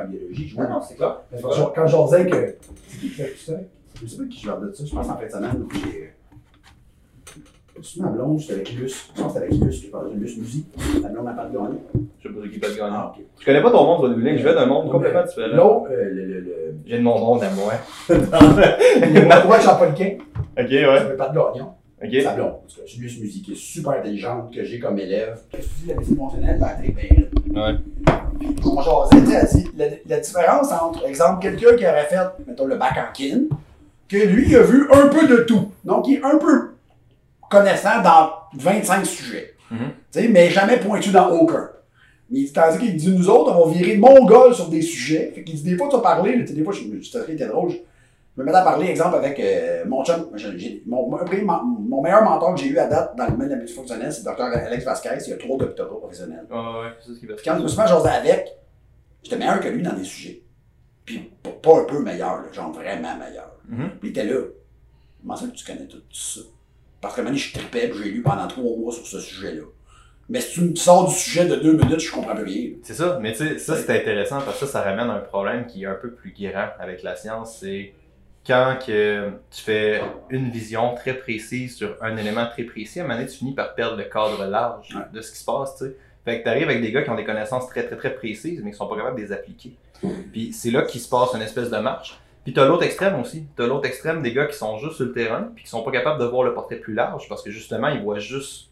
en biologie. Je vois, Non, non, c'est clair. Mais quand je- Quand je disais que. C'est qui qui fait tout ça? Je sais pas qui je leur de ça, je pense en fin de semaine. j'ai- C'est ma blonde, c'était avec Luce. Je pense que c'était avec Luce, je parlais de Luce Musique. La blonde n'a pas de gagner. Je sais pas qui peut gagner. Ah. Je connais pas ton monde, René Je vais d'un monde complètement différent. L'autre, euh, le. le, le... J'ai de mon monde à moi. Il y a moi, moi, Jean-Paul-Quin, Ok, je ouais. veux pas de gagnon. Ok. Sa blonde, parce que c'est Luce Musique, qui est super intelligente, que j'ai comme élève. Qu'est-ce que tu dis, la médecine fonctionnelle, Patrick? Perrin. Ouais. Elle dit, la, la différence entre, exemple, quelqu'un qui aurait fait, mettons, le bac en kin, que lui, il a vu un peu de tout. Donc, il est un peu connaissant dans 25 sujets. Mhm. Tu sais, mais jamais pointu dans aucun. Mais tandis qu'il dit, nous autres, on va virer mongol sur des sujets. Fait qu'il dit, des fois, tu vas parler, là, tu sais, des fois, je, je, ça était drôle, je, me mettais à parler, exemple, avec euh, mon chum, mon, mon, meilleur mentor que j'ai eu à date dans le domaine de la médecine fonctionnelle, c'est le docteur Alex Vasquez, il a trois doctorats professionnels. Ouais, ouais, c'est ce qu'il quand je me suis mis avec, j'étais meilleur que lui dans des sujets. Puis pas- un peu meilleur, là, genre vraiment meilleur. Mhm. Puis il était là. Comment ça que tu connais tout ça? Parce que maintenant, je tripais, j'ai lu pendant trois mois sur ce sujet-là. Mais si tu me sors du sujet de deux minutes, je comprends plus rien. C'est ça, mais tu sais, ça c'est intéressant parce que ça, ça ramène un problème qui est un peu plus grand avec la science. C'est quand que tu fais une vision très précise sur un élément très précis, à un moment donné, tu finis par perdre le cadre large Ouais. de ce qui se passe, tu sais. Fait que t'arrives avec des gars qui ont des connaissances très très très précises, mais qui sont pas capables de les appliquer. Puis c'est là qu'il se passe une espèce de marche. Puis t'as l'autre extrême aussi. T'as l'autre extrême des gars qui sont juste sur le terrain, puis qui sont pas capables de voir le portrait plus large parce que justement, ils voient juste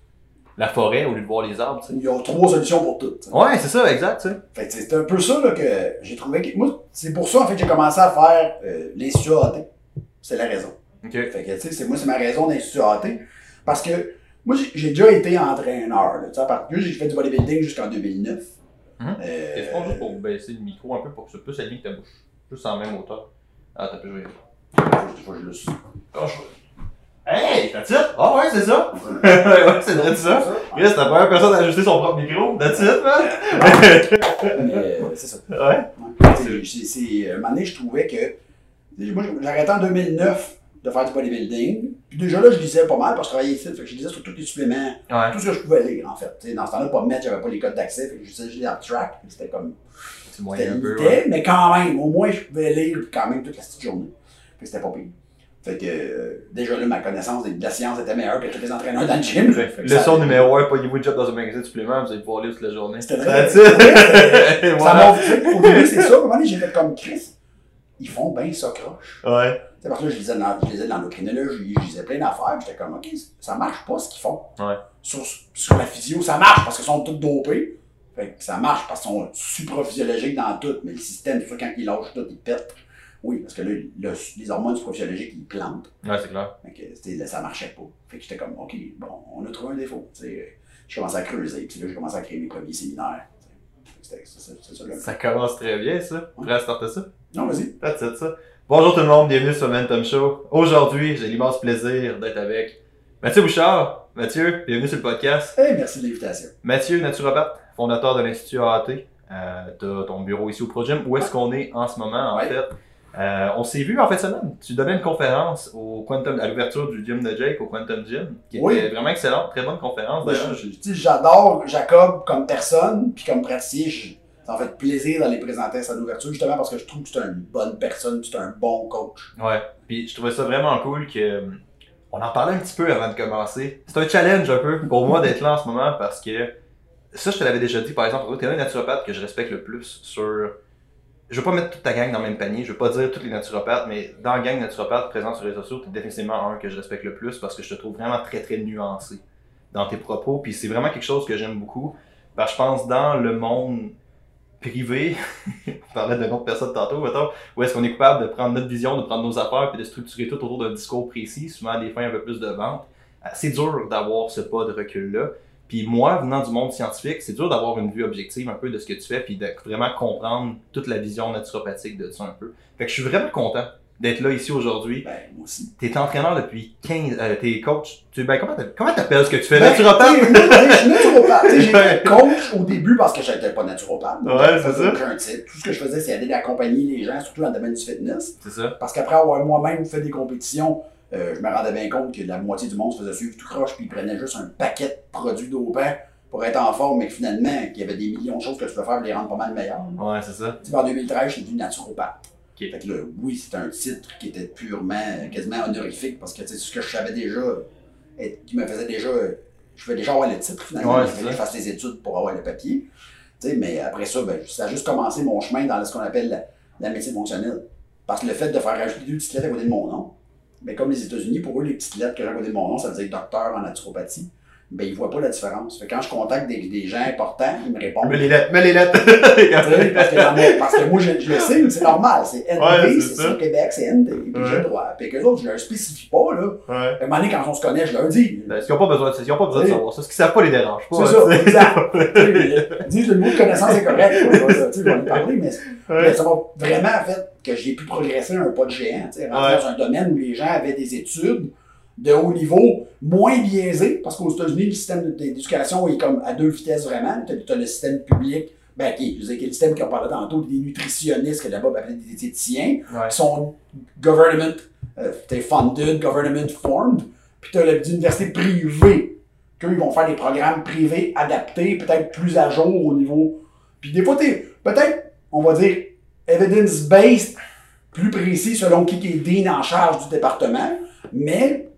la forêt au lieu de voir les arbres, tu sais. Il y a trois solutions pour tout. tu sais. Ouais, c'est ça, exact, tu sais. Fait que c'est un peu ça là, que j'ai trouvé. Que... Moi, c'est pour ça en fait que j'ai commencé à faire euh, l'Institut AT. C'est la raison. Ok. Fait que, tu sais, c'est moi, c'est ma raison d'Institut AT. Parce que moi, j'ai- déjà été entraîneur. Là, tu sais, parce que j'ai fait du bodybuilding jusqu'en 2009. Mhm. Euh, Est-ce qu'on juste pour baisser le micro un peu pour que plus aligné que ta bouche? Juste en même hauteur. Ah, t'as jouer. Des fois, je le suis. Hey, that's it? Ah ouais, c'est ça? ouais, c'est vrai ça. Chris, la première personne à ajuster son propre micro. That's it, man? Mais, euh, c'est ça. ouais. Ouais. C'est- c'est- un moment donné, je trouvais que. Moi, arrêté en 2009 de faire du bodybuilding. Puis déjà là, je lisais pas mal parce que je travaillais ici. Fait que je lisais sur tous les suppléments. Ouais. Tout ce que je pouvais lire, en fait. Tu sais, dans ce temps-là, pas mettre, j'avais pas les codes d'accès. Fait que je lisais abstracts. puis C'était comme. C'était limité, ouais. mais quand même, au moins, je pouvais lire quand même toute la petite journée. Que c'était pas pire. Fait que euh, déjà là, ma connaissance de, la science était meilleure que tous les entraîneurs dans le gym. Ça- Leçon numéro 1, payez-vous le job dans un magasin de suppléments, vous allez pouvoir lire toute la journée. C'était vrai. Ça m'a fait, au début, c'est ça. Donné, j'ai fait comme Chris. Ils font bien ça croche. Ouais. Sais, parce que là, je lisais dans, je lisais dans l'endocrinologie, je lisais plein d'affaires, j'étais comme, OK, ça marche pas ce qu'ils font. Ouais. Sur, sur la physio, ça marche parce qu'ils sont tous dopés. Fait que ça marche parce qu'ils sont supraphysiologiques dans tout, mais le système, c'est sûr, quand ils lâchent tout, ils pètent. Oui, parce que là, le- les hormones supraphysiologiques, ils plantent. Ouais, c'est clair. Fait que, tu sais, là, ça marchait pas. Fait que j'étais comme, OK, bon, on a trouvé un défaut. Tu je commençais à creuser, puis là, j'ai commencé à créer mes premiers séminaires. tu C'était ça. commence très bien, ça. Prêt à starter ça? Non, vas-y. That's it, ça. Bonjour tout le monde, bienvenue sur Momentum Show. Aujourd'hui, j'ai l'immense plaisir d'être avec Mathieu Bouchard. Mathieu, bienvenue sur le podcast. Hey, merci de l'invitation. Mathieu, naturopathe, fondateur de l'Institut AAT. Euh, T'as ton bureau ici au ProGym. Où est-ce qu'on est en ce moment, en Ouais. fait? Euh, on s'est vu en fin de semaine. Tu donnais une conférence au Quantum, à l'ouverture du gym de Jake, au Quantum Gym, qui Oui. était vraiment excellente, très bonne conférence sais, J'adore Jacob comme personne, puis comme praticien, je- ça me fait plaisir d'aller présenter à sa ouverture, justement parce que je trouve que c'est une bonne personne, c'est un bon coach. Ouais. Puis je trouvais ça vraiment cool que on en parlait un petit peu avant de commencer. C'est un challenge un peu pour moi d'être là en ce moment parce que ça je te l'avais déjà dit par exemple, tu es un naturopathe que je respecte le plus sur je veux pas mettre toute ta gang dans le même panier, je veux pas dire tous les naturopathes, mais dans la gang naturopathe présente sur les réseaux sociaux, tu es définitivement un que je respecte le plus parce que je te trouve vraiment très très nuancé dans tes propos, puis c'est vraiment quelque chose que j'aime beaucoup. Que je pense dans le monde privé, on parlait d'une autre personne tantôt, mettons, où est-ce qu'on est coupable de prendre notre vision, de prendre nos affaires, puis de structurer tout autour d'un discours précis, souvent à des fins un peu plus de vente. Euh, C'est dur d'avoir ce pas de recul-là. Puis moi, venant du monde scientifique, c'est dur d'avoir une vue objective un peu de ce que tu fais, puis de vraiment comprendre toute la vision naturopathique de ça un peu. Fait que je suis vraiment content d'être là ici aujourd'hui. Ben, moi aussi. T'es entraîneur depuis 15... Euh, t'es coach... Tu, ben, comment t'a- comment t'appelles ce que tu fais? Ben, Naturopathe? je suis naturopathe. J'étais coach au début parce que j'étais pas naturopathe. Ouais, c'est ça. aucun titre. Tout ce que je faisais, c'est aider d'accompagner les gens, surtout dans le domaine du fitness. C'est ça. Parce qu'après avoir moi-même fait des compétitions, euh, je me rendais bien compte que la moitié du monde se faisait suivre tout croche, puis ils prenaient juste un paquet de produits dopants pour être en forme, mais que finalement, qu'il y avait des millions de choses que tu peux faire pour les rendre pas mal meilleurs. Ouais, c'est ça. Tu sais, en 2013, j'étais devenu naturopathe. Fait que là, oui, c'était un titre qui était purement, quasiment honorifique, parce que tu sais, ce que je savais déjà, et qui me faisait déjà, je vais déjà avoir le titre finalement, Ouais, fallait que je fasse les études pour avoir le papier. Tu sais, mais après ça, ben, ça a juste commencé mon chemin dans ce qu'on appelle la, la médecine fonctionnelle. Parce que le fait de faire rajouter deux petites lettres à côté de mon nom, ben, comme les États-Unis, pour eux, les petites lettres que j'ai à mon nom, ça veut dire docteur en naturopathie. Ben, ils voient pas la différence. Fait que quand je contacte des, des gens importants, ils me répondent. Mets les lettres, mets les lettres. Tu sais, parce, que parce que moi, je, je le sais, c'est normal. C'est ND, Ouais, c'est ça. ça, Québec, c'est ND. Puis j'ai le droit. Puis que les autres, je leur spécifie pas, là. ouais. À un moment donné, quand on se connaît, je leur dis. Ben, ils n'ont pas besoin de ça. Ils ont pas besoin de savoir ça. Ce qu'ils savent pas les dérange pas. C'est ça, tu sais. exact. Ils disent le mot de connaissance est correct. Tu sais, je vais en parler, mais ça m'a vraiment fait que j'ai pu progresser un pas de géant. tu sais, dans un domaine où les gens avaient des études de haut niveau, moins biaisées, parce qu'aux États-Unis, le système d'éducation est comme à deux vitesses vraiment. Tu as, le système public, ben, qui, dire, qui est le système qu'on parlait tantôt, des nutritionnistes que là-bas appelaient des diététiciens, Ouais. qui sont government euh, funded, government formed, puis tu as l'université privée, qu'eux, ils vont faire des programmes privés adaptés, peut-être plus à jour au niveau. Puis des fois, t'es peut-être, on va dire, evidence-based, plus précis selon qui qui est dean en charge du département, mais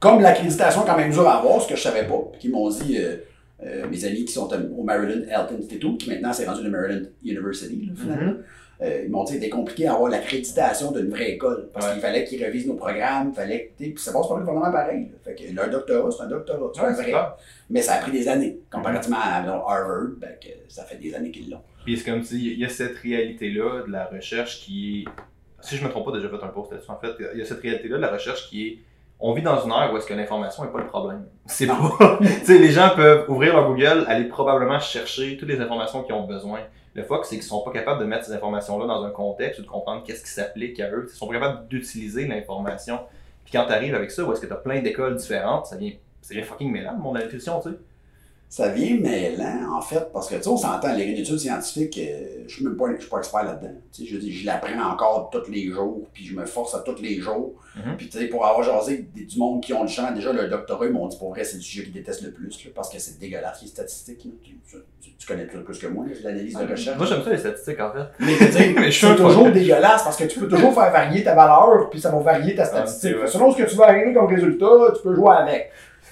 comme l'accréditation est quand même dure à avoir, ce que je savais pas, puis qui m'ont dit euh, euh, mes amis qui sont au Maryland Health Institute, qui maintenant c'est rendu le Maryland University, là, finalement. Euh, ils m'ont dit c'était compliqué d'avoir l'accréditation d'une vraie école. Parce Ouais. qu'il fallait qu'ils révisent nos programmes, il fallait que. Puis ça passe pas vraiment pareil. là. Fait que leur doctorat, c'est un doctorat. C'est Ouais, vrai. clair. Mais ça a pris des années. Comparativement à mettons, Harvard, ben, que ça fait des années qu'ils l'ont. Puis c'est comme si il y a cette réalité-là de la recherche qui est. Si je me trompe pas, déjà fait un post là-dessus. En fait, il y a cette réalité-là de la recherche qui est. On vit dans une ère où est-ce que l'information n'est pas le problème. C'est pas. tu sais, les gens peuvent ouvrir leur Google, aller probablement chercher toutes les informations qu'ils ont besoin. Le fuck, c'est qu'ils sont pas capables de mettre ces informations-là dans un contexte ou de comprendre qu'est-ce qui s'applique à eux. Ils sont pas capables d'utiliser l'information. Puis quand tu arrives avec ça, où est-ce que tu as plein d'écoles différentes, ça vient, ça devient fucking mêlant, mon nutrition, tu sais. Ça vient mêlant, en fait, parce que, tu sais, on s'entend, les études scientifiques, euh, je suis même pas, je suis pas expert là-dedans. Tu sais, je dis, je l'apprends encore tous les jours, puis je me force à tous les jours. Mhm. Puis, tu sais, pour avoir jasé du monde qui ont le champ, déjà, le doctorat, ils m'ont dit, pour vrai, c'est le sujet qu'ils détestent le plus, là, parce que c'est dégueulasse, les statistiques. là. Tu, tu- tu connais plus, plus que moi, l'analyse de recherche. Moi, j'aime ça les statistiques, en fait. Mais tu sais, Mais je suis un c'est toujours dégueulasse parce que tu peux toujours faire varier ta valeur, puis ça va varier ta statistique. c'est vrai. Selon ce que tu vas arriver comme résultat, tu peux jouer avec.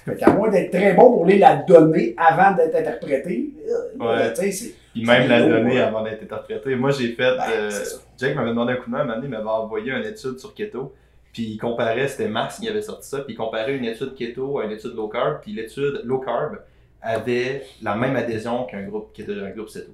Fait qu'à moins d'être très bon pour lire la donnée avant d'être interprété, euh, Ouais. tu sais, c'est. Puis même la donnée ouais. avant d'être interprétée. Moi, j'ai fait. Ben, euh. Jake m'avait demandé un coup de main, un moment donné, il m'avait envoyé une étude sur keto. Puis il comparait, c'était Max qui avait sorti ça, puis il comparait une étude keto à une étude low carb, puis l'étude low carb avait la même adhésion qu'un groupe qui était un groupe keto.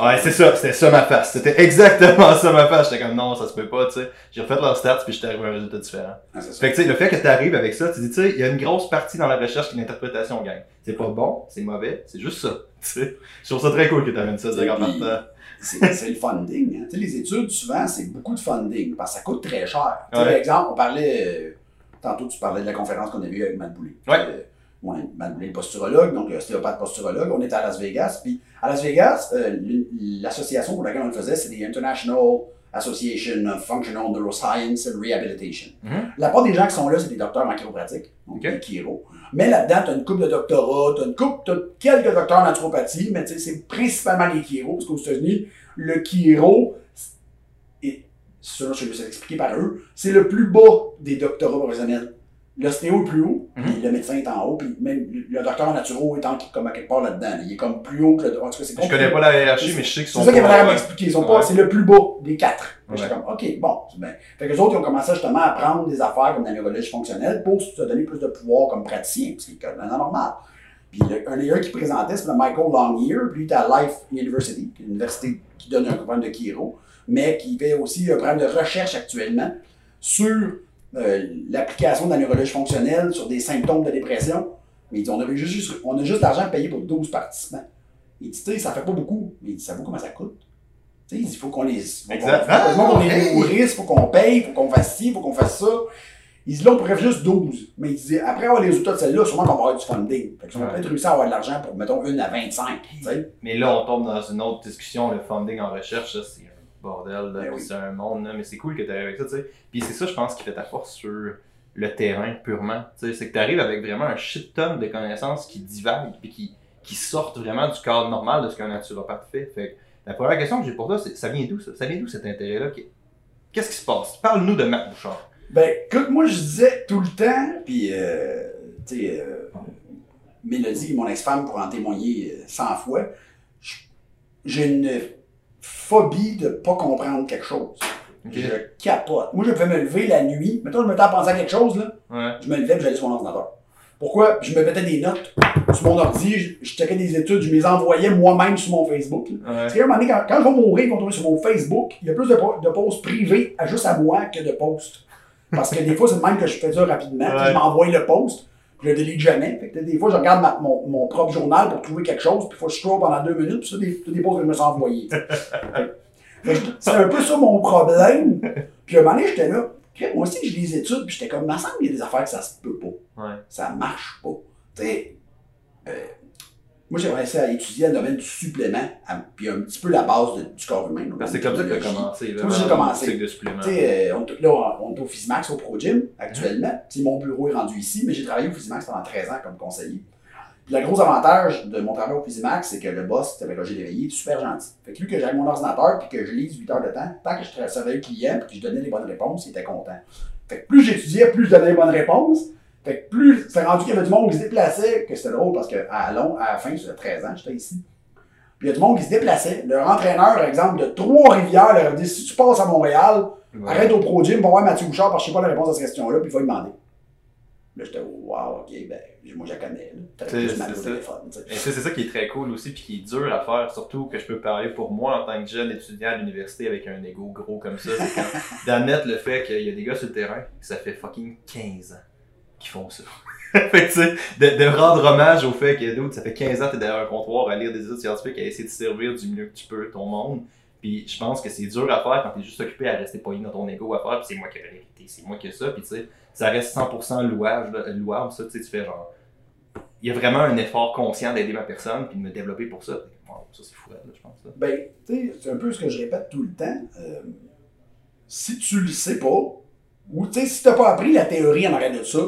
Ouais, c'est ça, c'était ça ma face. C'était exactement ça ma face. J'étais comme non, ça se peut pas, tu sais. J'ai refait leurs stats, puis j'étais arrivé à un résultat différent. Ah. Fait que tu sais, le fait que tu arrives avec ça, tu dis, tu sais, il y a une grosse partie dans la recherche qui est l'interprétation, gang. C'est pas bon, c'est mauvais, c'est juste ça. Je trouve ça très cool que tu amènes ça, Puis- partant. c'est le funding. hein. Tu sais, les études, souvent, c'est beaucoup de funding parce que ça coûte très cher. Ouais. Par exemple, on parlait, euh, tantôt tu parlais de la conférence qu'on a vue avec Matt Boulay. Ouais. Euh, ouais, Matt Boulay, posturologue, donc ostéopathe posturologue. On était à Las Vegas. Puis à Las Vegas, euh, l'association pour laquelle on le faisait, c'est the International Association of Functional Neuroscience and Rehabilitation. Mhm. La part des gens qui sont là, c'est des docteurs en chiropratique, donc des chiro. Mais là-dedans, tu as une couple de doctorats, tu as une couple, t'as quelques docteurs en naturopathie, mais tu sais, c'est principalement les chiro, parce qu'aux États-Unis, le chiro, et selon ce que je vais expliquer par eux, c'est le plus bas des doctorats professionnels. L'ostéo est plus haut, puis le médecin est en haut, puis même le docteur en naturo est en, comme à quelque part là-dedans. Il est comme plus haut que le. En tout cas, c'est Je connais pas la hiérarchie, mais je sais qu'ils sont c'est ça qu'il avait m'expliquer. Ils sont pas, c'est le plus bas des quatre. Ouais. J'étais comme, OK, bon, c'est bien. Fait que les autres, ils ont commencé justement à prendre des affaires comme la neurologie fonctionnelle pour se donner plus de pouvoir comme praticien, ce qui est complètement normal. Puis un des qui présentait, c'est le Michael Longyear, puis il était à Life University, qui est une université qui donne un programme de chiro, mais qui fait aussi un programme de recherche actuellement sur euh, l'application de la neurologie fonctionnelle sur des symptômes de dépression. Mais il dit, on a juste, on a juste l'argent payé pour 12 participants. Il dit, tu sais, ça fait pas beaucoup, mais il dit, ça vaut comment ça coûte? Tu sais, il faut qu'on les. faut Exact. qu'on- Ah, les hey! nourrisse, faut qu'on paye, faut qu'on fasse ci, faut qu'on fasse ça. Il dit, là, on pourrait faire juste 12. Mais il dit, après avoir les résultats de celle-là, sûrement qu'on va avoir du funding. Fait que on va Ouais. peut-être réussir à avoir de l'argent pour, mettons, une à 25. Tu sais. Mais là, on tombe dans une autre discussion. Le funding en recherche, ça, c'est bordel. là, Ben oui. C'est un monde, là, mais c'est cool que tu arrives avec ça, tu sais. Puis c'est ça, je pense, qui fait ta force sur le terrain purement. Tu sais, c'est que tu arrives avec vraiment un shit ton de connaissances qui divaguent, puis qui, qui sortent vraiment du cadre normal de ce qu'un naturopathe fait. Fait que la première question que j'ai pour toi, c'est ça vient d'où ça? Ça vient d'où cet intérêt-là? Qu'est-ce qui se passe? Parle-nous de Matt Bouchard. Ben, écoute, moi, je disais tout le temps, puis, euh, tu sais, euh, Mélodie, mon ex-femme, pour en témoigner euh, 100 fois, je- j'ai une phobie de pas comprendre quelque chose. Je capote. Moi, je pouvais me lever la nuit. Mettons, je me mettais à penser à quelque chose, là. Ouais. Je me levais et j'allais sur mon ordinateur. Pourquoi? Je me mettais des notes sur mon ordi, je, je checkais des études, je me les envoyais moi-même sur mon Facebook. Ouais. Parce qu'à un moment donné, quand, quand je vais mourir, ils vont trouver sur mon Facebook, il y a plus de, de posts privés à juste à moi que de posts. Parce que des fois, c'est le même que je fais ça rapidement. Ouais. Je m'envoie le post, je le délite jamais. Fait que des fois, je regarde ma- mon, mon propre journal pour trouver quelque chose, puis il faut que je scroll pendant deux minutes, puis ça, des, des posts que je me. Fait que c'est un peu ça mon problème. Puis à un moment donné, j'étais là. Moi aussi, j'ai des études, puis j'étais comme, il me semble qu'il y a des affaires que ça se peut pas Ouais. ça marche pas. Tu sais, euh, moi j'ai commencé à étudier le domaine du supplément, à- puis un petit peu la base de- du corps humain. C'est comme ça que tu as commencé. là, C'est comme ça que j'ai commencé. de sais, euh, on, là, on est au Physimax, au Pro Gym, actuellement. Mon bureau est rendu ici, mais j'ai travaillé au Physimax pendant 13 ans comme conseiller. Puis le gros avantage de mon travail au Physimax, c'est que le boss, qui avait logé l'éveillé, est super gentil. Fait que lui, que j'aille mon ordinateur, puis que je lise 8 heures de temps, tant que je servais le client, puis que je donnais les bonnes réponses, il était content. Fait que plus j'étudiais, plus je donnais les bonnes réponses. Fait que plus, c'est rendu qu'il y avait du monde qui se déplaçait, que c'était drôle parce que à, long, à la fin, c'était 13 ans, j'étais ici. Puis il y a du monde qui se déplaçait. Leur entraîneur, par exemple, de Trois-Rivières, leur a dit si tu passes à Montréal, Ouais. arrête au Pro Gym, va voir Mathieu Bouchard parce que je sais pas la réponse à cette question-là, puis il va lui demander. Là, j'étais, wow, ok, ben, moi, je la connais. C'est- ça. c'est ça qui est très cool aussi, puis qui est dur à faire, surtout que je peux parler pour moi en tant que jeune étudiant à l'université avec un ego gros comme ça, d'admettre le fait qu'il y a des gars sur le terrain, que ça fait fucking 15 ans qui font ça. fait que de, de rendre hommage au fait que dude, ça fait 15 ans que t'es derrière un comptoir à lire des études scientifiques, à essayer de servir du mieux que tu peux ton monde. Puis je pense que c'est dur à faire quand t'es juste occupé à rester pogné dans ton ego à faire, puis c'est moi qui ai la vérité, c'est moi qui ai ça, puis tu sais, ça reste 100% louable, là, louable, ça, tu sais, tu fais genre il y a vraiment un effort conscient d'aider ma personne puis de me développer pour ça. Ça c'est fou, là, je pense. Ben, tu sais, c'est un peu ce que je répète tout le temps. Euh, si tu le sais pas, ou tu sais, si t'as pas appris la théorie en arrière de ça,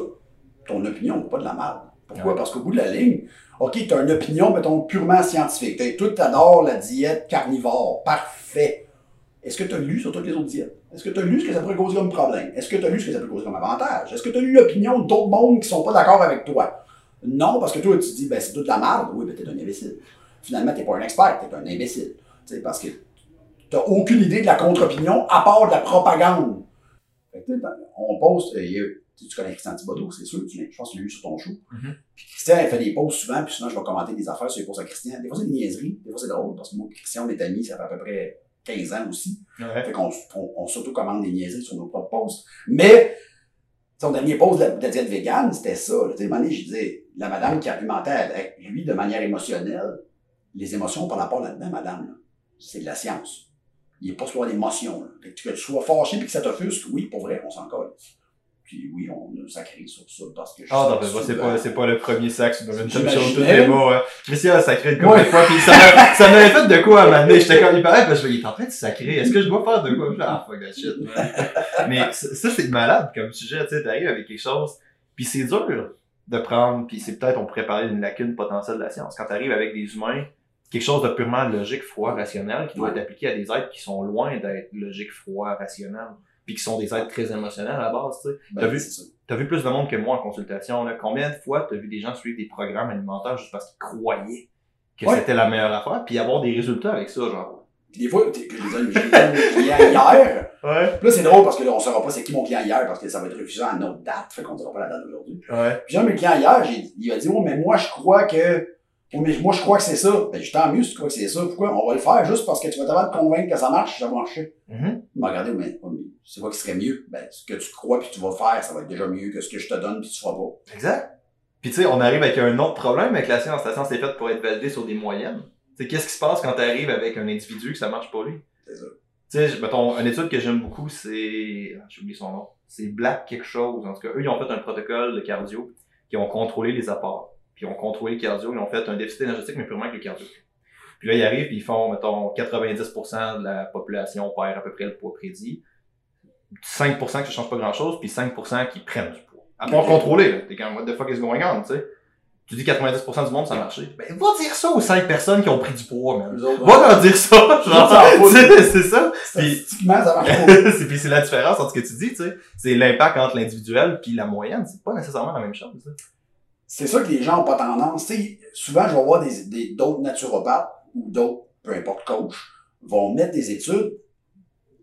ton opinion n'est pas de la merde. Pourquoi? Ouais. Parce qu'au bout de la ligne, OK, t'as une opinion, mettons, purement scientifique. T'as- Toi, t'adores la diète carnivore. Parfait. Est-ce que tu as lu sur toutes les autres diètes? Est-ce que tu as lu ce que ça pourrait causer comme problème? Est-ce que tu as lu ce que ça peut causer comme avantage? Est-ce que tu as lu l'opinion d'autres mondes qui sont pas d'accord avec toi? Non, parce que toi, tu dis, ben, c'est toute la merde. Oui, ben, t'es un imbécile. Finalement, t'es pas un expert, t'es un imbécile. Tu sais, parce que t'as aucune idée de la contre-opinion à part de la propagande. Tu on poste, euh, tu connais Christian Thibodeau, c'est sûr, tu l'as- je pense que tu l'as eu sur ton show. Mhm. Puis Christian, il fait des posts souvent, puis sinon, je vais commenter des affaires sur les posts à Christian. Des fois, c'est des niaiseries, des fois, c'est drôle, parce que moi, Christian, on est amis, ça fait à peu près 15 ans aussi. Ouais. Fait qu'on on, on s'auto-commande des niaiseries sur nos propres posts. Mais, son dernier post de la, de la diète végane, c'était ça. Tu sais, à un moment donné, je disais, la madame qui argumentait avec lui de manière émotionnelle, les émotions par rapport là-dedans, madame, là, c'est de la science. Il n'est pas sur Que, que tu sois fâché et que ça t'offusque, oui, pour vrai, on s'en colle. Puis oui, on a sacré sur ça parce que je Ah, non, ben, moi, c'est pas, c'est pas le premier sac sur une J'imaginais. chose, tout est beau, hein. Christian a sacré couple Ouais. de fois, pis ça m'a- ça m'avait fait de quoi à m'amener. J'étais comme, il paraît, parce que il est en train de sacrer. Est-ce que je dois faire de quoi? Ah, fuck that shit. Mais ça, c'est malade comme sujet, tu sais, t'arrives avec quelque chose, puis c'est dur de prendre, puis c'est peut-être, on pourrait parler d'une lacune potentielle de la science. Quand t'arrives avec des humains, quelque chose de purement logique, froid, rationnel, qui doit être appliqué à des êtres qui sont loin d'être logique, froid, rationnel, puis qui sont des êtres très émotionnels à la base, tu sais. Ben, T'as vu? T'as vu plus de monde que moi en consultation. Là. Combien de fois t'as vu des gens suivre des programmes alimentaires juste parce qu'ils croyaient que Ouais. c'était la meilleure affaire, puis avoir des résultats avec ça, genre? Puis des fois, tu j'ai mon client hier, Ouais. Puis là, c'est drôle parce que là, on saura pas c'est qui mon client hier parce que ça va être refusé à une autre date. Fait qu'on dira pas la date d'aujourd'hui. Ouais. Puis j'ai un clients hier, il a dit, oh, mais moi, je crois que, mais moi, je crois que c'est ça. Ben, je tant mieux si tu crois que c'est ça. Pourquoi? On va le faire juste parce que tu vas t'avoir de convaincre que ça marche, ça va marcher. Il m'a regardé, mais, oh, mais c'est quoi qui serait mieux? Ben, ce que tu crois puis tu vas faire, ça va être déjà mieux que ce que je te donne puis tu feras pas. Exact. Puis tu sais, on arrive avec un autre problème avec la science. La science est faite pour être validée sur des moyennes. Tu sais, qu'est-ce qui se passe quand t'arrives avec un individu que ça marche pour lui? C'est ça. Tu sais, mettons, une étude que j'aime beaucoup, c'est, ah, j'ai oublié son nom, c'est Black quelque chose. En tout cas, eux, ils ont fait un protocole de cardio, qui ont contrôlé les apports. Puis ils ont contrôlé le cardio, ils ont fait un déficit énergétique, mais purement avec le cardio. Puis là, ils arrivent, puis ils font, mettons, 90% de la population perd à peu près le poids prédit. 5% que ça change pas grand chose, puis 5% qui prennent du poids. À Ok. contrôler, là. T'es comme, what the fuck is going on, tu sais? Tu dis 90% du monde, ça a marché. Ben, va dire ça aux 5 personnes qui ont pris du poids, autres, Va leur dire ça, genre. C'est ça. Puis, Statistiquement, ça marche pas. c'est puis c'est la différence entre ce que tu dis, tu sais. C'est l'impact entre l'individuel puis la moyenne. C'est pas nécessairement la même chose. C'est ça que les gens ont pas tendance. Souvent, je vais voir des, des, d'autres naturopathes ou d'autres, peu importe, coach, vont mettre des études.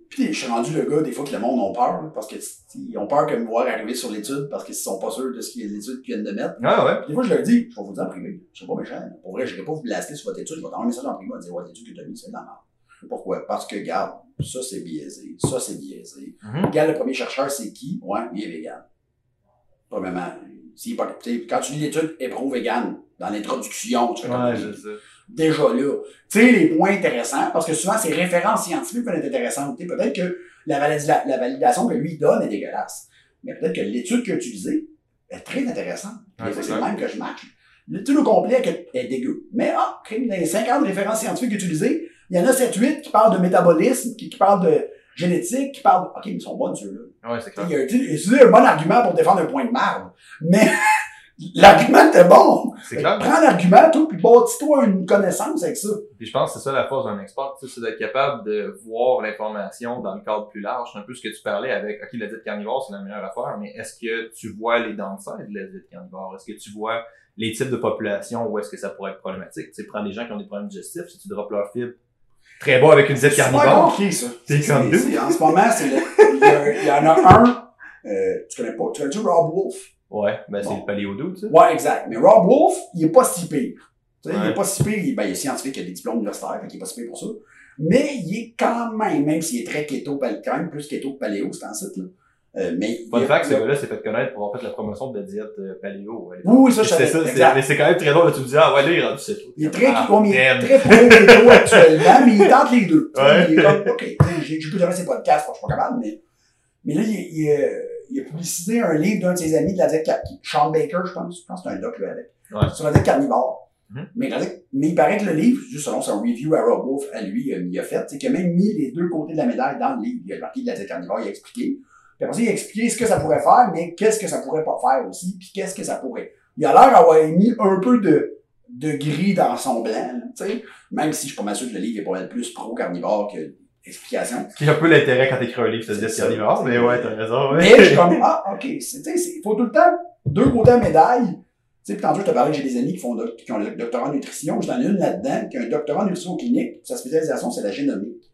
Puis je suis rendu le gars, des fois, que le monde a peur, parce que ils ont peur de me voir arriver sur l'étude parce qu'ils sont pas sûrs de ce qu'il y a l'étude qu'ils viennent de mettre. Ouais, ouais. Des fois, je leur dis, je vais vous dire en privé. Je suis pas méchant. Pour vrai, je vais pas vous blaster sur votre étude. Je vais t'envoyer un message en privé. Je vais dire, ouais, l'étude que tu as mis, c'est de la merde? Pourquoi? Parce que, regarde, ça, c'est biaisé. Ça, c'est biaisé. Mhm. Regarde, le premier chercheur, c'est qui? Ouais, il est vegan. Premièrement, quand tu lis l'étude, pro-vegan, dans l'introduction, tu fais comme, Ouais, déjà là. Tu sais, les points intéressants, parce que souvent, ces références scientifiques peuvent être intéressantes. Tu sais, Peut-être que la, la validation que lui donne est dégueulasse. Mais peut-être que l'étude qu'il a utilisée est très intéressante. Ouais, c'est le même que je match. L'étude au complet est- est dégueu. Mais, ah, crime, dans les 50 références scientifiques utilisées, il y en a 7-8 qui parlent de métabolisme, qui, qui parlent de génétique, qui parlent de... OK, mais ils sont bonnes, ceux-là. Ouais, c'est clair. Il a utilisé un bon argument pour défendre un point de marde. Mais l'argument était bon. C'est clair. Prends l'argument, toi, puis bâtis-toi une connaissance avec ça. Puis je pense que c'est ça la force d'un expert, tu sais, c'est d'être capable de voir l'information dans le cadre plus large. C'est un peu ce que tu parlais avec, ok, la diète carnivore, c'est la meilleure affaire, mais est-ce que tu vois les downsides de la diète carnivore? Est-ce que tu vois les types de population où est-ce que ça pourrait être problématique? Tu sais, prends des gens qui ont des problèmes digestifs, si tu drops leur fibre très bas avec une C'est super carnivore. compliqué, ça. C'est comme c'est- En ce moment, c'est il y, il en a un, euh, tu connais pas, tu connais-tu Rob Wolf? Ouais, ben c'est Bon. le paléodo, tu sais. Ouais, exact. Mais Rob Wolf, il est pas si pire. Il est pas si pire, il, ben, il est scientifique, il a des diplômes universitaires, fait qu'il est pas si pire pour ça. Mais il est quand même, même s'il est très keto, quand même plus keto que paléo, c'est en site, là. Euh, mais Fun fact, ce gars-là s'est fait connaître pour avoir fait la promotion de la diète euh, paléo. ouais. Oui, ça, je C'est savais. ça, exact. mais c'est quand même très drôle, là, tu me dis, ah ouais, là, il est rendu 7 Il est très, ah, il est très pro-keto actuellement, mais il tente les deux. Ouais. Il est comme, OK, j'ai plus jamais ses podcasts, je suis pas capable, mais, mais là, il, il, euh, il a publicisé un livre d'un de ses amis de la diète, Sean Baker, je pense, je pense que c'est un doc, lui, avec, Ouais. sur la diète carnivore. Mhm. mais, mais il paraît que le livre, juste selon son review à Rob Wolf, à lui, il a fait, c'est qu'il a même mis les deux côtés de la médaille dans le livre. Il a marqué de la diète carnivore, il a expliqué. Puis après il a expliqué ce que ça pourrait faire, mais qu'est-ce que ça pourrait pas faire aussi, puis qu'est-ce que ça pourrait. Il a l'air d'avoir mis un peu de, de gris dans son blanc, tu sais. Même si je suis pas mal sûr que le livre est pas mal plus pro-carnivore que explication. Ce qui est un peu l'intérêt quand t'écris un livre, c'est de ça. carnivore, mais ouais, t'as raison, ouais. Mais je suis comme, ah, ok, tu sais, il faut tout le temps deux côtés à médaille. Tu sais, puis tantôt, je te parlais que j'ai des amis qui, font qui ont le doctorat en nutrition. J'en ai une là-dedans qui a un doctorat en nutrition clinique. Sa spécialisation, c'est la génomique.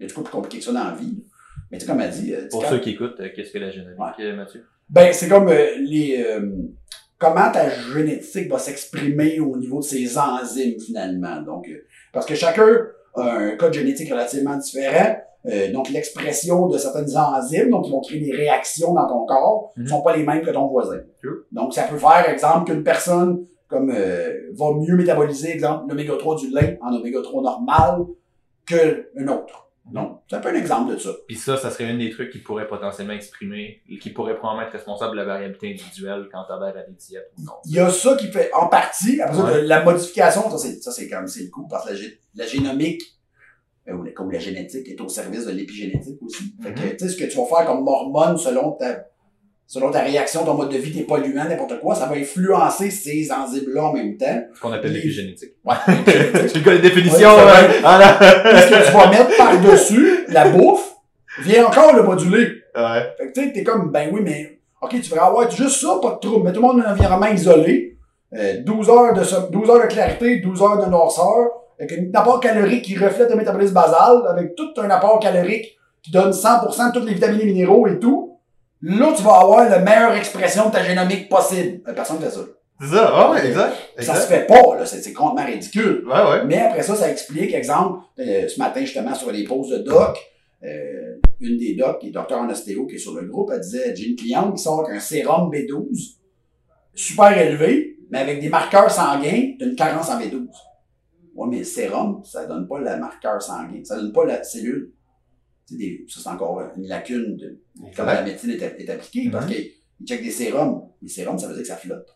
A du coup plus compliqué que ça dans la vie. Mais tu sais, comme elle dit, euh, Pour ceux qui écoutent, euh, qu'est-ce que la génomique, euh, Mathieu? Ben, c'est comme les. euh, comment ta génétique va s'exprimer au niveau de ses enzymes, finalement. Donc, euh, parce que chacun a un code génétique relativement différent. Euh, donc, l'expression de certaines enzymes, donc qui vont créer des réactions dans ton corps, ne Mhm. sont pas les mêmes que ton voisin. Sure. Donc, ça peut faire, exemple, qu'une personne comme euh, va mieux métaboliser, exemple, l'oméga 3 du lait en oméga 3 normal qu'un autre. Donc, c'est un peu un exemple de ça. Puis ça, ça serait un des trucs qui pourrait potentiellement exprimer, qui pourrait probablement être responsable de la variabilité individuelle quand t'adhères à des diètes ou non. Il y a ça qui fait en partie. Après ça, Ouais. de- la modification, ça c'est, ça c'est quand même c'est le coup, parce que la, gé- la génomique, euh, ou la, comme la génétique est au service de l'épigénétique aussi. Fait que, Mhm. tu sais, ce que tu vas faire comme hormone selon ta, selon ta réaction, ton mode de vie, tes polluants, n'importe quoi, ça va influencer ces enzymes-là en même temps. Ce qu'on appelle l'épigénétique. Ouais. Tu connais la définition, Ouais, c'est ouais. Voilà. Puis ce que tu vas mettre par-dessus, la bouffe, vient encore le moduler. Ouais. Fait que tu sais, t'es comme, ben oui, mais, ok, tu ferais avoir juste ça, pas de trouble. Mais tout le monde dans un environnement isolé, euh, 12 heures de, so- 12 heures de clarté, 12 heures de noirceur, avec un apport calorique qui reflète le métabolisme basal, avec tout un apport calorique qui donne 100% de toutes les vitamines et minéraux et tout. Là, tu vas avoir la meilleure expression de ta génomique possible. Euh, Personne ne fait ça. C'est ça, ah ouais, exact. Ça se fait pas, là. C'est c'est complètement ridicule. Ouais, ouais. Mais après ça, ça explique, exemple, euh, ce matin, justement, sur les pauses de doc, euh, une des docs, qui est docteur en ostéo, qui est sur le groupe, elle disait, j'ai une cliente qui sort avec un sérum B12, super élevé, mais avec des marqueurs sanguins d'une carence en B12. Ouais, mais le sérum, ça donne pas le marqueur sanguin, ça donne pas la cellule. Des- ça, c'est encore une lacune de comment la médecine est, est appliquée, parce Mhm. qu'ils checkent des sérums. Les sérums, ça veut dire que ça flotte.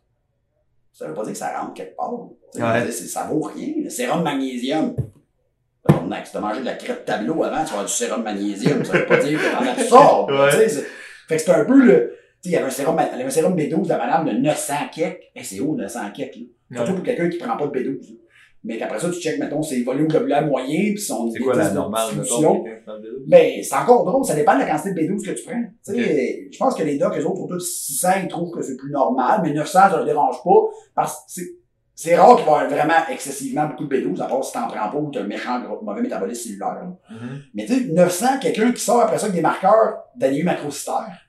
Ça veut pas dire que ça rentre quelque part. Ouais. Ça vaut rien. Le sérum magnésium. On a, si t'as mangé de la crête tableau avant, tu vas avoir du sérum magnésium. Ça veut pas dire que t'en absorbes. Ouais. Fait que c'est un peu le. il y avait un sérum, elle avait un sérum B12 de la madame de 900 kek. Eh, c'est haut, 900 kek. Surtout pour quelqu'un qui prend pas de B12. Mais qu'après ça, tu checkes, mettons, ses volumes globulaires moyens, puis son C'est quoi la normale, mettons, le? Ben, c'est encore drôle, ça dépend de la quantité de B12 que tu prends. Tu sais, Ok. je pense que les docs, eux autres, autour de 600, ils trouvent que c'est plus normal, mais 900, ça leur dérange pas, parce que c'est, c'est rare qu'il va y avoir vraiment excessivement beaucoup de B12, à part si t'en prends pas ou t'as un méchant gros, mauvais métabolisme cellulaire. Mhm. Mais tu sais, 900, quelqu'un qui sort après ça avec des marqueurs d'anémie macrocytaire,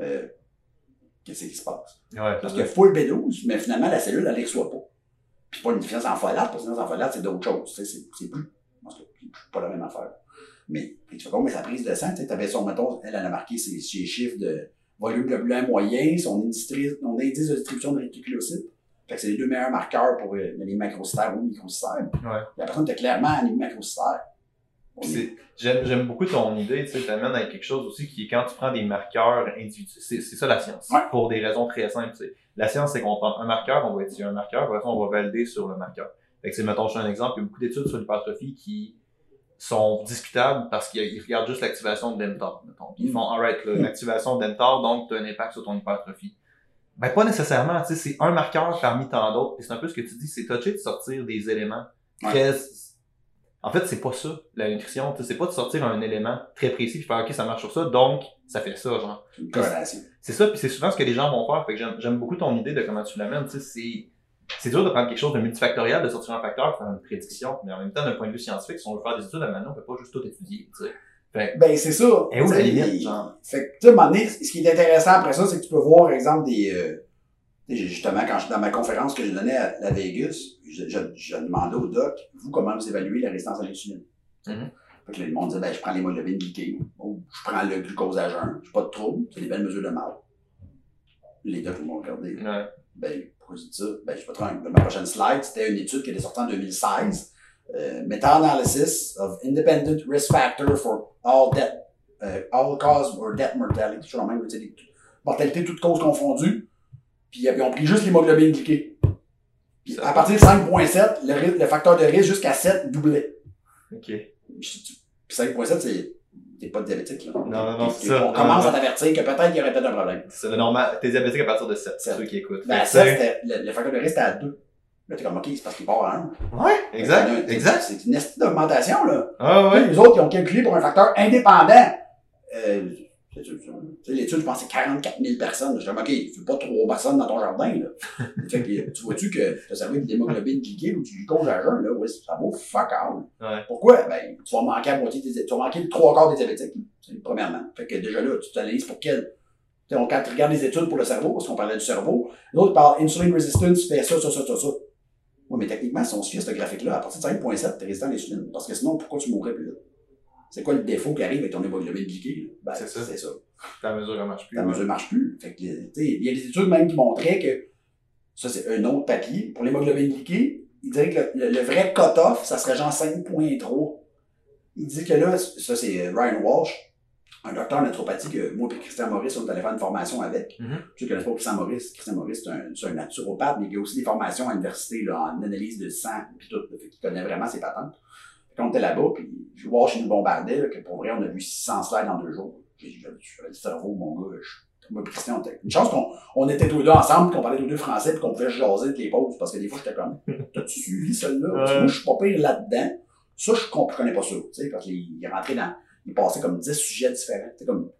euh, qu'est-ce qui se passe? Ouais, Parce c'est que full B12, mais finalement, la cellule, elle les reçoit pas. Puis pas une déficience en folate, parce que sinon, en folate, c'est d'autres choses. C'est, c'est plus, c'est pas la même affaire. Mais, tu fais mais sa prise de sang, tu sais, t'avais son, mettons, elle, elle a marqué ses, ses chiffres de volume globulaire moyen, son indice, son indice de distribution de réticulocytes. Fait que c'est les deux meilleurs marqueurs pour euh, les macrocytaires ou microcytaires. Ouais. La personne était clairement anémie macrocytaire. Est- J'aime, j'aime beaucoup ton idée, tu sais, t'amènes avec quelque chose aussi qui est quand tu prends des marqueurs individuels, c'est, c'est ça la science. Ouais. Pour des raisons très simples, tu sais. La science, c'est qu'on prend un marqueur, on va étudier un marqueur, après ça, on va valider sur le marqueur. Fait que c'est, mettons, je fais un exemple, il y a beaucoup d'études sur l'hypertrophie qui sont discutables parce qu'ils ils regardent juste l'activation de mTOR, mettons. Puis Ils font, alright, là, Mm. l'activation de mTOR, donc tu as un impact sur ton hypertrophie. Ben, pas nécessairement, tu sais, c'est un marqueur parmi tant d'autres. Puis c'est un peu ce que tu dis, c'est touché de sortir des éléments Ouais. très, en fait, c'est pas ça, la nutrition. C'est pas de sortir un élément très précis puis faire OK, ça marche sur ça, donc ça fait ça, genre. c'est ça, puis c'est souvent ce que les gens vont faire. Fait que j'aime, beaucoup ton idée de comment tu l'amènes. C'est, dur de prendre quelque chose de multifactoriel, de sortir un facteur, faire une prédiction, mais en même temps, d'un point de vue scientifique, si on veut faire des études, à maintenant, on peut pas juste tout étudier. Fait Ben, c'est ça. Et où la limite, genre? Fait que, tu sais, à ce qui est intéressant après ça, c'est que tu peux voir, par exemple, des. Euh, justement, quand je, dans ma conférence que j'ai donnée à la Vegas, je, je, je demandais au doc, vous, comment vous évaluez la résistance à l'insuline? Mhm. Fait que là, le monde disait, ben, je prends l'hémoglobine glyquée, ou je prends le glucose à jeun, j'ai pas de trouble, c'est des belles mesures de mal. Les docs m'ont regardé. ouais. Ben, pourquoi je dis ça? Ben, je pas trop, ma prochaine slide, c'était une étude qui était sortie en 2016. Euh, Meta-analysis of independent risk factor for all death, euh, all cause or death mortality. Je pas même, mortalité toutes causes confondues. Puis ils ont pris juste l'hémoglobine glyquée. Puis à partir de 5.7, le, le facteur de risque jusqu'à 7 doublait. OK. Puis 5.7, c'est t'es pas diabétique. Là. Non, non, non, T'es- c'est ça. On commence Non, à t'avertir que peut-être qu'il y aurait peut-être un problème. C'est normal. T'es diabétique à partir de 7, c'est ceux qui écoutent. Ben, Fait ça, que, tu sais, c'était, le, le facteur de risque était à 2. Là, t'es comme, OK, c'est parce qu'il part à 1. Ouais, exact, exact. C'est une estime d'augmentation, là. Ah ouais. Les autres, ils ont calculé pour un facteur indépendant. Euh, tu l'étude, je pense, c'est 44 000 personnes. Je comme, OK, tu fais pas trois personnes dans ton jardin, là. fait que, tu vois-tu que tu as servi d'hémoglobine glyquée ou du glucose à jeun, là, ouais, ça vaut fuck all. Ouais. Pourquoi? Ben, tu vas manquer à moitié des, tu vas manquer le trois quarts des diabétiques, premièrement. Fait que déjà là, tu t'analyses pour quel. Tu sais, on- quand tu regardes les études pour le cerveau, parce qu'on parlait du cerveau, l'autre parle insulin resistance, fait ça, ça, ça, ça, ça. Oui, mais techniquement, si on à ce graphique-là, à partir de 5.7, t'es résistant à l'insuline. Parce que sinon, pourquoi tu mourrais plus vite? C'est quoi le défaut qui arrive avec ton hémoglobine glyquée? Ben, C'est ça. C'est ça. Ta mesure, elle marche plus. Ouais. mesure marche plus. Fait que, il y a des études même qui montraient que, ça c'est un autre papier, pour l'hémoglobine glyquée, il dirait que le, le- le vrai cut-off, ça serait genre 5.3. Il dit que là, ça c'est euh, Ryan Walsh, un docteur en naturopathie que moi et Christian Maurice, on est allé faire une formation avec. Mhm. Ceux qui connaissent pas Christian Maurice, Christian Maurice, c'est un, un naturopathe, mais il a aussi des formations à l'université en analyse de sang, puis tout. Fait qu'il connaît vraiment ses patentes. Quand on était là-bas, puis Walsh il nous bombardait, là, que pour vrai, on a vu 600 slides en deux jours. J'ai dit, le cerveau, mon gars. Je, Christian, on était- une chance qu'on on était tous les deux ensemble, qu'on parlait tous les deux français, puis qu'on pouvait jaser de les pauses, parce que des fois, j'étais comme, t'as-tu suivi celle-là? Ouais. Moi, je suis pas pire là-dedans. Ça, je comp- je connais pas ça, tu sais, parce qu'il est rentré dans, il passait comme 10 sujets différents, tu sais, comme,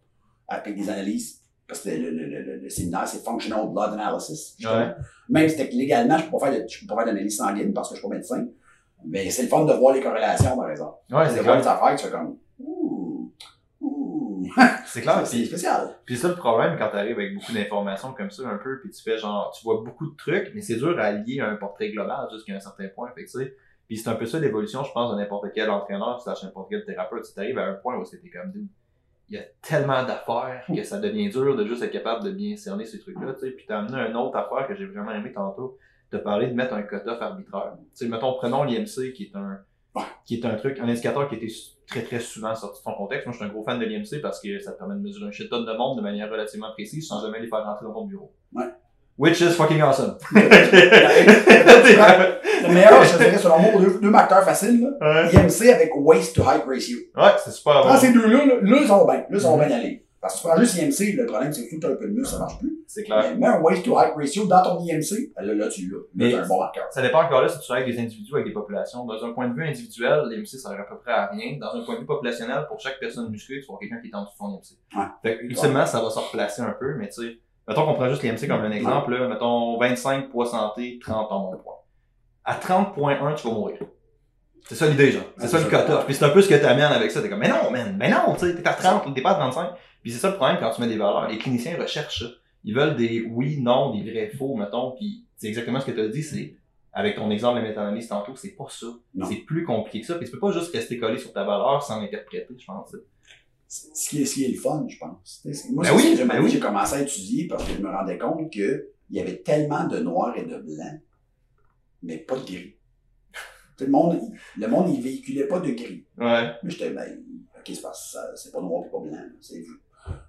avec des analyses. Parce que le, le, le, le, séminaire, c'est Functional Blood Analysis. Ouais. Même si légalement, je peux pas faire de, je peux pas faire d'analyse sanguine parce que je suis pas médecin. Mais c'est le fun de voir les corrélations, par exemple. Ouais, c'est clair. les affaires, tu fais comme, ouh, ouh. C'est clair. c'est spécial. puis c'est ça le problème quand t'arrives avec beaucoup d'informations comme ça, un peu, puis tu fais genre, tu vois beaucoup de trucs, mais c'est dur à lier à un portrait global jusqu'à un certain point. Fait que, tu sais, puis c'est un peu ça l'évolution, je pense, de n'importe quel entraîneur, slash n'importe quel thérapeute. Tu arrives à un point où c'était comme, il y a tellement d'affaires que ça devient dur de juste être capable de bien cerner ces trucs-là, tu sais. Puis t'as amené une autre affaire que j'ai vraiment aimé tantôt, de parler de mettre un quota arbitraire. Tu sais, mettons, prenons l'IMC qui est un, qui est un truc, un indicateur qui était très très souvent sorti de son contexte. Moi, je suis un gros fan de l'IMC parce que ça te permet de mesurer un shit ton de monde de manière relativement précise sans jamais les faire rentrer dans ton bureau. Ouais. Which is fucking awesome. Le meilleur, je dirais, selon moi, deux, deux marqueurs faciles, là, ouais, IMC avec waist to height ratio. Ouais, c'est super Prends bon. ces deux-là, là, là, ça va bien. Là, ça va Mhm. bien aller. Parce que tu prends juste IMC, le problème, c'est que tout un peu de muscle, ça marche plus. C'est clair. Mais mets un weight to height ratio dans ton IMC, là, là tu l'as. Mais- un bon marqueur. Ça dépend encore là si tu travailles avec des individus ou avec des populations. Dans un point de vue individuel, l'IMC ça sert à peu près à rien. Dans un point de vue populationnel, pour chaque personne musclée, tu vois quelqu'un qui est en dessous de son IMC. Ouais. Fait que, ultimement, ça va se replacer un peu, mais tu sais, mettons qu'on prend juste l'IMC comme un exemple, là, mettons 25 poids santé, 30 en bon poids. À 30.1, tu vas mourir. C'est ça l'idée, genre. C'est ça le cut-off. Puis c'est un peu ce que t'amènes avec ça. T'es comme, mais non, man, mais non, tu sais, t'es à 30, t'es pas à 35. Puis c'est ça le problème quand tu mets des valeurs. Les cliniciens recherchent ça. Ils veulent des oui, non, des vrais, faux, mettons. Puis c'est exactement ce que tu as dit. C'est avec ton exemple de méta-analyse tantôt, c'est pas ça. C'est plus compliqué que ça. Puis tu peux pas juste rester collé sur ta valeur sans l'interpréter, je pense. Ce qui, est, ce qui est le fun, je pense. Moi, Ben oui, ben oui. j'ai commencé à étudier parce que je me rendais compte qu'il y avait tellement de noir et de blanc, mais pas de gris. Sais, Le monde, il- le monde, il véhiculait pas de gris. Ouais. Mais j'étais, ben, ok, c'est ça- c'est pas noir et pas blanc. C'est-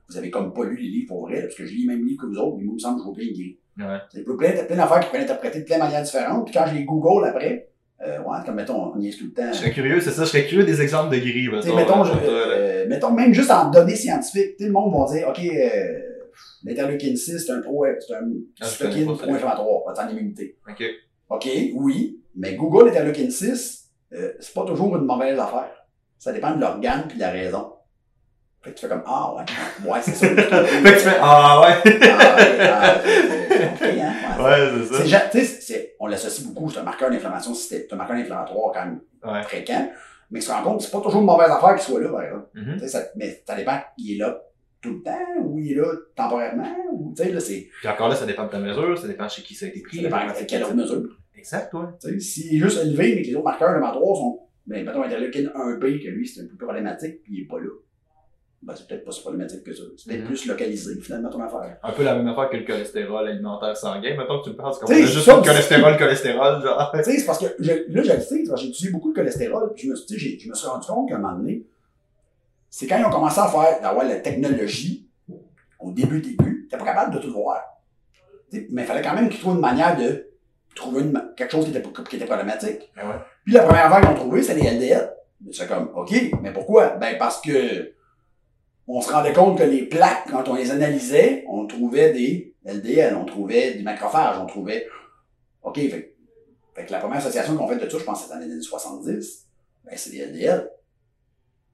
Vous, avez comme pas lu les livres pour vrai, là, parce que je lis les mêmes livres que vous autres, mais moi, il me semble que je vois plein de gris. Ouais. C'est plein, plein d'affaires qui peuvent être interprétées de plein de manières différentes. Puis quand je les Google après, euh, ouais, comme mettons, on niaise tout le temps. Je serais curieux, c'est ça, je serais curieux des exemples de gris, mettons. mettons, là, je- euh, mettons, même juste en données scientifiques, sais, le monde va dire, OK, euh, l'interleukine 6, c'est un pro, c'est un Ah, ça. pro-inflammatoire, pas tant d'immunité. Ok. OK, oui, mais Google interleukine 6, euh, c'est pas toujours une mauvaise affaire. Ça dépend de l'organe puis de la raison. Fait que tu fais comme, ah ouais, ouais, c'est ça. fait que tu fais, ah ouais. Ah, ouais, ah, c'est compliqué, hein? Ouais, ouais, c'est ça. tu sais, on l'associe beaucoup, c'est un marqueur d'inflammation c'est un marqueur inflammatoire quand même Ouais. fréquent, mais tu te rends compte que c'est pas toujours une mauvaise affaire qu'il soit là, par exemple. Mhm. Ça, mais ça dépend, il est là tout le temps, ou il est là temporairement, ou tu sais, là, c'est, Puis encore là, ça dépend de ta mesure, ça dépend chez qui ça a été ça pris. dépend ça de dépend quelle autre mesure. Exact, ouais. Tu sais, s'il est juste élevé, mais que les autres marqueurs inflammatoires sont, ben, mettons, interleukine 1B, que lui, c'est un peu problématique, puis il est pas là. Ben, c'est peut-être pas si problématique que ça. C'est peut-être Mhm. plus localisé, finalement, ton affaire. Un peu la même affaire que le cholestérol alimentaire sanguin. Mettons que tu me parles, c'est juste ça le cholestérol, cholestérol, genre. Tu sais, c'est parce que je, là, je le sais, parce que j'ai étudié beaucoup le cholestérol, puis je me, suis- tu sais, j'ai- je me suis rendu compte qu'à un moment donné, c'est quand ils ont commencé à faire, d'avoir la technologie, au début, début, t'es pas capable de tout voir. Mais il fallait quand même qu'ils trouvent une manière de trouver une quelque chose qui était, qui était problématique. Ben ouais. Puis la première affaire qu'ils ont trouvé, c'est les LDL. Mais C'est comme, OK, mais pourquoi? Ben parce que on se rendait compte que les plaques, quand on les analysait, on trouvait des LDL, on trouvait des macrophages, on trouvait. OK, fait, fait que la première association qu'on fait de ça, je pense que c'est dans les années 70, ben c'est les LDL.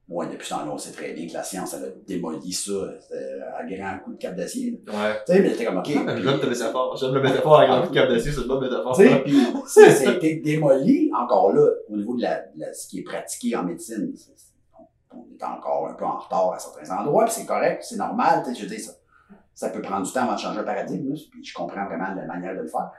Ouais, depuis ce temps-là, on sait très bien que la science, elle a démoli ça euh, à grand coup de cap d'acier. Ouais. Tu sais, mais c'était comme, OK. J'aime puis- ta métaphore. J'aime le métaphore avec un coup de câble d'acier, c'est une bonne métaphore. tu sais, puis ça, ça a été démoli encore là, au niveau de la, de la- ce qui est pratiqué en médecine. Est encore un peu en retard à certains endroits, puis c'est correct, c'est normal. tu sais, Je veux dire, ça, ça peut prendre du temps avant de changer un paradigme, là, puis je comprends vraiment la manière de le faire.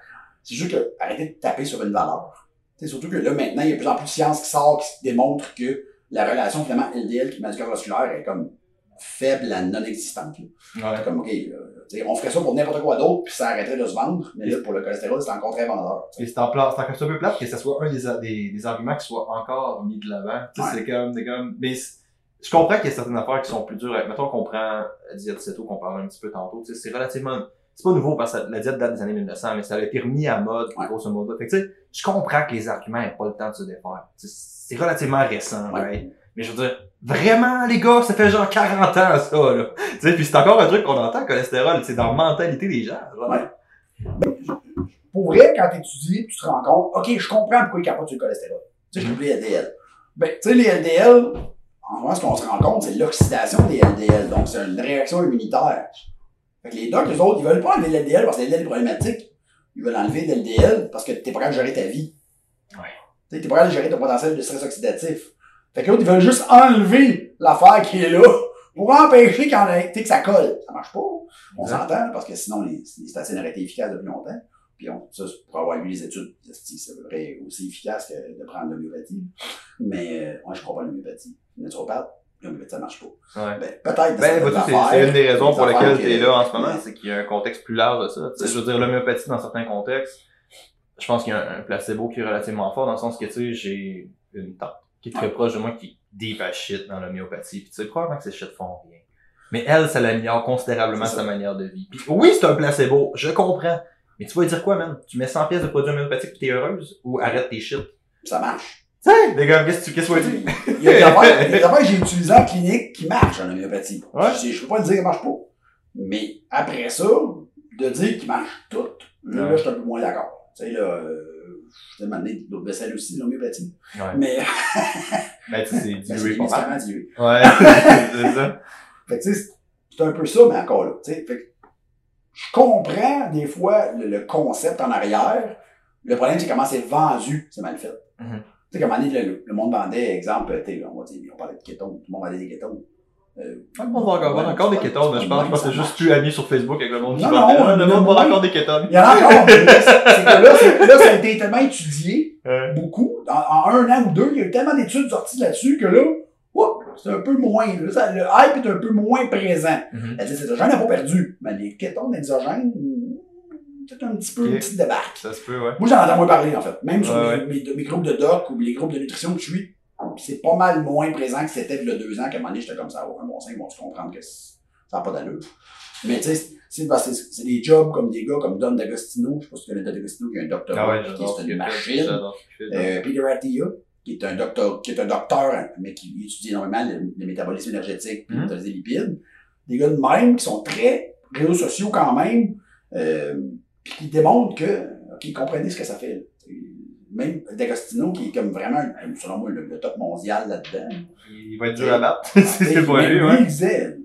C'est juste que arrêtez de taper sur une valeur. Tu sais, surtout que là, maintenant, il y a de plus en plus de sciences qui sortent, qui démontrent que la relation finalement LDL qui cardiovasculaire est comme faible à non existante. Ouais. Comme, OK, euh, on ferait ça pour n'importe quoi d'autre, puis ça arrêterait de se vendre, mais là, pour le cholestérol, c'est encore très vendeur. tu sais. Et c'est encore un peu plate que ce soit un des, a- des, des arguments qui soit encore mis de l'avant. Ouais. c'est comme, c'est comme, mais c'est- je comprends qu'il y a certaines affaires qui sont plus dures. Mettons qu'on prend la diète qu'on parlait un petit peu tantôt. C'est relativement, c'est pas nouveau parce que la diète date des années 1900, mais ça a été remis à mode, Ouais. grosso modo. Fait que, tu sais, je comprends que les arguments n'aient pas le temps de se défaire. C'est relativement récent, Ouais. right? Mais je veux dire, vraiment, les gars, ça fait genre 40 ans, ça, là. Tu sais, puis c'est encore un truc qu'on entend, le cholestérol, c'est dans la mentalité des gens. Ouais. Pour vrai, quand tu étudies, tu te rends compte, OK, je comprends pourquoi ils capotent sur le cholestérol. Tu sais, je les LDL. Ben, tu sais, les LDL, en vrai, ce qu'on se rend compte, c'est l'oxydation des LDL. Donc, c'est une réaction immunitaire. Fait que les docs, les autres, ils veulent pas enlever le LDL parce que le LDL est problématique. Ils veulent enlever le LDL parce que t'es capable de gérer ta vie. Ouais. T'es capable de gérer ton potentiel de stress oxydatif. Fait que l'autre, ils veulent juste enlever l'affaire qui est là pour empêcher tu sais, que ça colle. Ça marche pas. On s'entend, parce que sinon, les, les statines auraient été efficaces depuis longtemps. Puis on, ça, pour avoir lu les études, c'est c'est vrai aussi efficace que de prendre l'homéopathie. Mais euh, moi, je crois pas à l'homéopathie. Naturopathe, l'homéopathie, ça marche pas. Ouais. Ben, peut-être. Ben, c'est une des raisons pour lesquelles que- tu es là en ce moment, c'est qu'il y a un contexte plus large de ça. Je veux dire, l'homéopathie, dans certains contextes, je pense qu'il y a un, un placebo qui est relativement fort, dans le sens que, tu sais, j'ai une tante qui est très Ouais. proche de moi qui deep as shit dans l'homéopathie, puis tu sais, probablement que ces shit font rien. Mais elle, ça l'améliore considérablement sa manière de vie. Puis oui, c'est un placebo, je comprends. Mais tu vas dire quoi, man? Tu mets 100 pièces de produits homéopathiques pis t'es heureuse? Ou arrête tes shit? Ça marche. Tu sais, les gars, qu'est-ce que tu veux dire? Il y a des affaires, il y a des affaires que j'ai utilisées en clinique qui marchent en homéopathie. Ouais. Je, je peux pas le dire qu'elles marchent pas. Mais après ça, de dire qu'ils marchent toutes, là, Ouais. là, je suis un peu moins d'accord. Tu sais, là, euh, je t'ai demandé d'autres vaisselles aussi, l'homéopathie. Ouais. Mais, Ben, tu sais, c'est ben, dilué c'est pas mal. Ouais, c'est ça. Fait que, tu sais, c'est- un peu ça, mais encore là, tu sais. Fait je comprends, des fois, le, le concept en arrière. Le problème, c'est comment c'est vendu, c'est mal fait. Mhm. Tu sais, comme année, le, le monde vendait, exemple, tu on va dire, on parlait de kétones, tout le monde vendait des kétones. Euh, Ouais, le monde va encore, va encore des kétones, mais je pense, je pense que c'est juste plus ami sur Facebook avec le monde qui Non, parle. non, Ah, Le monde va encore des kétones. Il y en a encore, c'est que là, ça a été tellement étudié, Ouais. beaucoup. En, en un an ou deux, il y a eu tellement d'études sorties là-dessus que là, c'est un peu moins. là, ça- le hype est un peu moins présent. Mhm. Elle dit, cet exogène n'a pas perdu. Mais les kétones d'exogène, c'est un petit peu une petite débarque. Ça se peut, ouais. Moi, j'en entends moins parler, en fait. Même sur Ouais, mes, mes- mes groupes de doc ou les groupes de nutrition que je suis, c'est pas mal moins présent que c'était il y a deux ans, qu'à un moment donné, j'étais comme ça, aucun bon sens, ils vont se comprendre que ça n'a pas d'allure. Mais tu sais, c'est parce que c'est c'est des jobs comme des gars comme Don D'Agostino, je sais pas si tu connais Don D'Agostino, qui est un docteur, Ah ouais, qui est une machine. Euh, Peter Attia, qui est un docteur, qui est un docteur, mais qui étudie énormément le, le métabolisme énergétique, puis Mhm. les lipides. Des gars de même qui sont très réseaux sociaux quand même, euh, puis qui démontrent que, ok, ils comprenaient ce que ça fait. Même D'Agostino, qui est comme vraiment, selon moi, le, le top mondial là-dedans. Il va être dur à battre. c'est c'est Mais lui, ouais. il disait,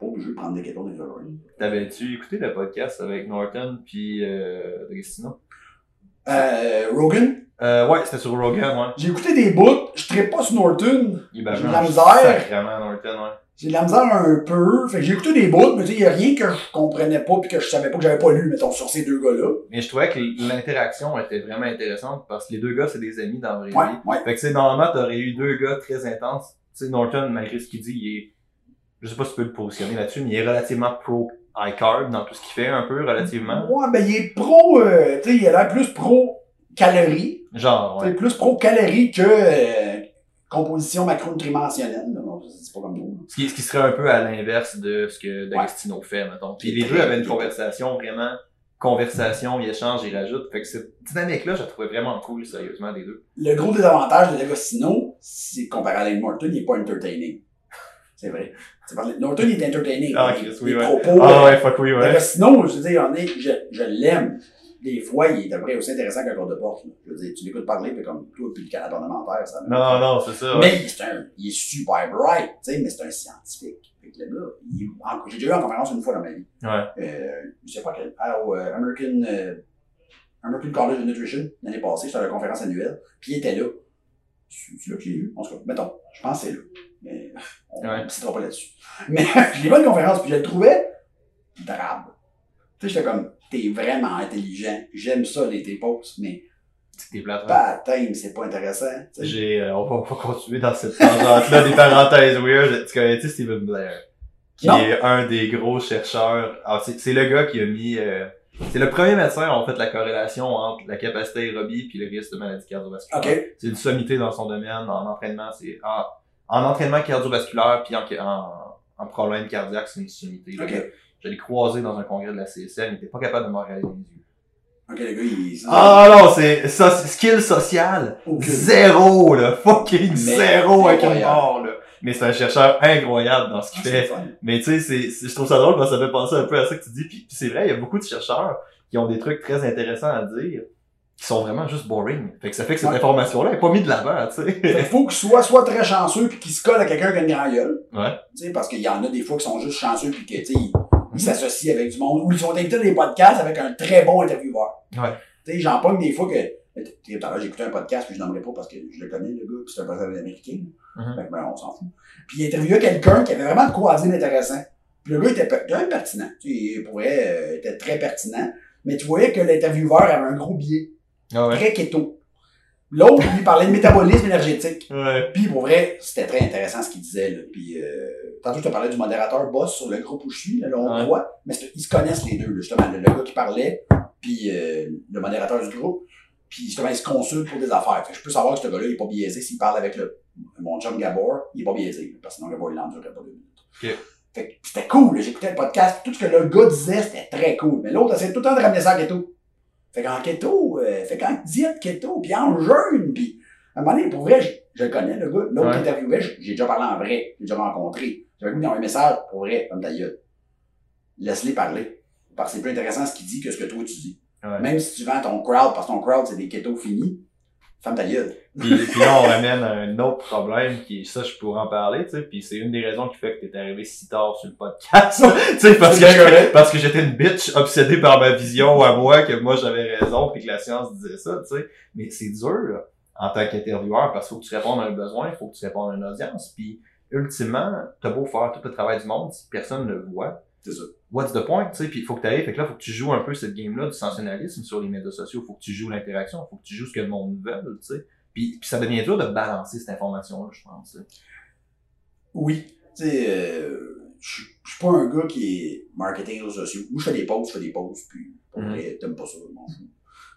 pas obligé de prendre des kétons des oreilles. T'avais-tu écouté le podcast avec Norton puis euh, D'Agostino? Euh, Rogan, Euh, ouais, c'était sur Rogan, ouais. j'ai écouté des bouts, je ne pas sur Norton, J'ai de la misère. Sacrément, Norton, ouais. J'ai de la misère un peu. Fait que j'ai écouté des bouts, mais tu sais, il y a rien que je comprenais pas puis que je savais pas que j'avais pas lu, mettons, sur ces deux gars-là. Mais je trouvais que l'interaction était vraiment intéressante parce que les deux gars, c'est des amis dans la vraie Ouais, vie. ouais. Fait que, tu sais, normalement, t'aurais eu deux gars très intenses. Tu sais, Norton, malgré ce qu'il dit, il est, je sais pas si tu peux le positionner là-dessus, mais il est relativement pro high carb dans tout ce qu'il fait, un peu, relativement. Ouais, ben il est pro, euh, tu sais, il a l'air plus pro calories. Genre, ouais. plus pro calories que euh, composition macronutrimensionnelle. C'est pas comme nous. Ce qui, ce qui serait un peu à l'inverse de ce que D'Agostino fait, mettons. Puis les deux avaient une conversation vraiment, conversation, ils échangent, ils rajoutent. Fait que cette dynamique-là, je la trouvais vraiment cool, sérieusement, des deux. Le gros désavantage de D'Agostino, c'est comparé à Lane Norton, il est pas entertaining. C'est vrai. Il est entertaining. Ah, Chris, oui, ouais. propos, Ah euh, ouais, fuck oui, ouais. D'Agostino, je veux dire, on est, je, je l'aime. Des fois, il est à peu près aussi intéressant qu'un corps de porte. là. Je veux dire, tu l'écoutes parler, puis comme toi, puis le Canada parlementaire, ça. Non, non, c'est ça. ouais. Mais un, il est super bright, tu sais, mais c'est un scientifique. Fait que le gars, il- en- j'ai déjà eu en conférence une fois dans ma vie. Ouais. Euh, je sais pas quel, ah, euh, American, euh, American College of Nutrition, l'année passée, j'étais à la conférence annuelle, puis il était là. C'est là que j'ai vu, en tout cas, mettons, je pense que c'est là. Mais on Ouais. ne citera pas là-dessus. Mais je l'ai pas une conférence, puis je le trouvais drabe. Tu sais, j'étais comme, t'es vraiment intelligent, j'aime ça, les tes posts, mais C'était plate, ouais. pas thème, c'est pas intéressant. J'ai, euh, on, va, on va continuer dans cette tangente-là des parenthèses weird. Tu connais-tu Stephen Blair? Qui Non. est un des gros chercheurs. Alors, c'est, c'est le gars qui a mis, euh, c'est le premier médecin en fait la corrélation entre la capacité aérobie puis le risque de maladie cardiovasculaire. C'est une sommité dans son domaine, en entraînement, c'est, en, en entraînement cardiovasculaire puis en, en, en problème cardiaque, c'est une sommité. Le OK. gars, Je l'ai croisé dans un congrès de la CSM, il était pas capable de me regarder les yeux. OK, le gars, il... Ah non, c'est c'est skill social. Zéro, là. Fucking Mais zéro avec incroyable. mort, là. Mais c'est un chercheur incroyable dans ce qu'il Ah, fait. Mais tu sais, je trouve ça drôle parce que ça fait penser un peu à ça que tu dis. Puis, puis c'est vrai, il y a beaucoup de chercheurs qui ont des trucs très intéressants à dire, qui sont vraiment juste boring. Fait que ça fait que cette Ouais. information-là est pas mise de l'avant, tu sais. faut qu'il soit soit très chanceux puis qu'il se colle à quelqu'un qui a une grande gueule. Ouais. Tu sais, parce qu'il y en a des fois qui sont juste chanceux puis que, tu sais, ils ils s'associent avec du monde ou ils sont invités des podcasts avec un très bon intervieweur. Ouais. Tu sais, j'en pogne des fois que, tu sais, tout à l'heure, j'ai écouté un podcast puis je nommerai pas parce que je le connais, le gars, puis c'est un podcast américain. Mhm. Fait que, ben, on s'en fout. Puis il interviewait quelqu'un qui avait vraiment de quoi dire d'intéressant. Puis le gars était pertinent. Tu sais, il pourrait, euh, était très pertinent. Mais tu voyais que l'intervieweur avait un gros biais. Ah ouais. Très keto. L'autre, lui, parlait de métabolisme énergétique. Ouais. Puis pour vrai, c'était très intéressant ce qu'il disait. Là. Puis euh, tantôt, je te parlais du modérateur boss sur le groupe où je suis, là, le hongrois. Mais ils se connaissent les deux, là, justement. Le, gars qui parlait, puis euh, le modérateur du groupe. Puis justement, ils se consultent pour des affaires. Fait que je peux savoir que ce gars-là, il est pas biaisé. S'il parle avec le, mon chum Gabor, il est pas biaisé. Parce que sinon, Gabor, il n'endurerait pas deux minutes. Fait que c'était cool. J'écoutais le podcast. Tout ce que le gars disait, c'était très cool. Mais l'autre, essayait tout le temps de ramener ça en keto. Fait qu'en keto, euh, fait qu'en diète keto, puis en jeûne, puis À un moment donné, pour vrai, je, je le connais, le gars. L'autre Ouais. je- j'ai déjà parlé en vrai. J'ai déjà rencontré. J'avais goût d'envoyer un message, pour vrai, comme ta gueule. Laisse-les parler. Parce que c'est plus intéressant ce qu'il dit que ce que toi tu dis. Ouais. Même si tu vends ton crowd, parce que ton crowd, c'est des ketos finis, ferme ta gueule. Puis, puis là, on ramène à un autre problème qui, ça, je pourrais en parler, tu sais, puis c'est une des raisons qui fait que t'es arrivé si tard sur le podcast, tu sais, parce que, parce que j'étais une bitch obsédée par ma vision à moi, que moi j'avais raison, puis que la science disait ça, tu sais. Mais c'est dur, en tant qu'intervieweur, parce qu'il faut que tu répondes à un besoin, il faut que tu répondes à une audience, puis ultimement, t'as beau faire tout le travail du monde, si personne ne le voit, C'est ça. what's the point, tu sais, puis il faut que tu arrives, fait que là, faut que tu joues un peu cette game-là du sensationnalisme sur les médias sociaux, faut que tu joues l'interaction, faut que tu joues ce que le monde veut, tu sais. Puis, puis ça devient dur de balancer cette information-là, je pense. Oui. Tu sais, euh, je suis pas un gars qui est marketing réseaux sociaux. Moi, je fais des posts, je fais des posts, puis Mhm. t'aimes pas ça, je m'en fous.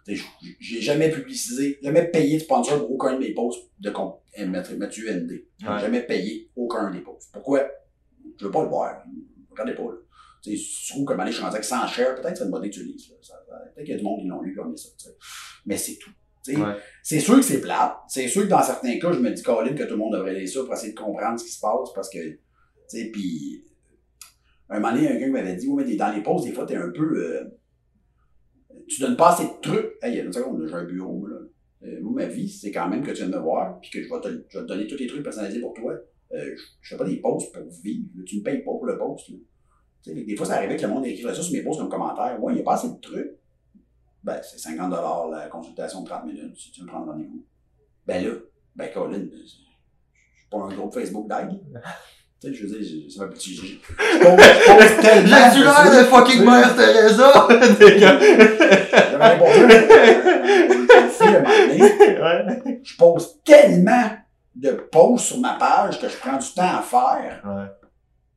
Tu sais, je- j'ai jamais publicisé, jamais payé de sponsor pour aucun de mes posts de compte euh, Mathieu ND. J'ai Ouais. jamais payé aucun des posts. Pourquoi? Je veux pas le voir. Regardez pas, là. Tu sais, si tu trouves comme aller, je suis rendu avec 100 shares, peut-être que c'est une bonne idée que tu lises, Peut-être qu'il y a du monde qui l'ont lu comme ça. Mais c'est tout. Ouais. c'est sûr que c'est plate. C'est sûr que dans certains cas, je me dis, Colin, que tout le monde devrait lire ça pour essayer de comprendre ce qui se passe parce que, tu sais, puis, un moment donné, quelqu'un m'avait dit, ouais, mais dans les pauses, des fois, t'es un peu, euh, tu donnes pas assez de trucs. Hey, il y a une seconde, j'ai un bureau, là. Euh, moi, ma vie, c'est quand même que tu viens de me voir, puis que je vais te, je vais te donner tous les trucs personnalisés pour toi. Euh, je, je fais pas des posts pour vivre. Tu me payes pas pour le post. Là. Tu sais, des fois, ça arrivait que le monde écrivait ça sur mes posts comme commentaire. Ouais, il n'y a pas assez de trucs. Ben, c'est 50 la consultation de 30 minutes si tu veux prendre rendez-vous. Ben là, ben Colin, je je suis pas un groupe Facebook d'aide. Tu sais, je veux dire, ça m'a petit. Je pose tellement. L'air de fucking mère Teresa? Un. Je pose tellement de posts sur ma page que je prends du temps à faire. Ouais.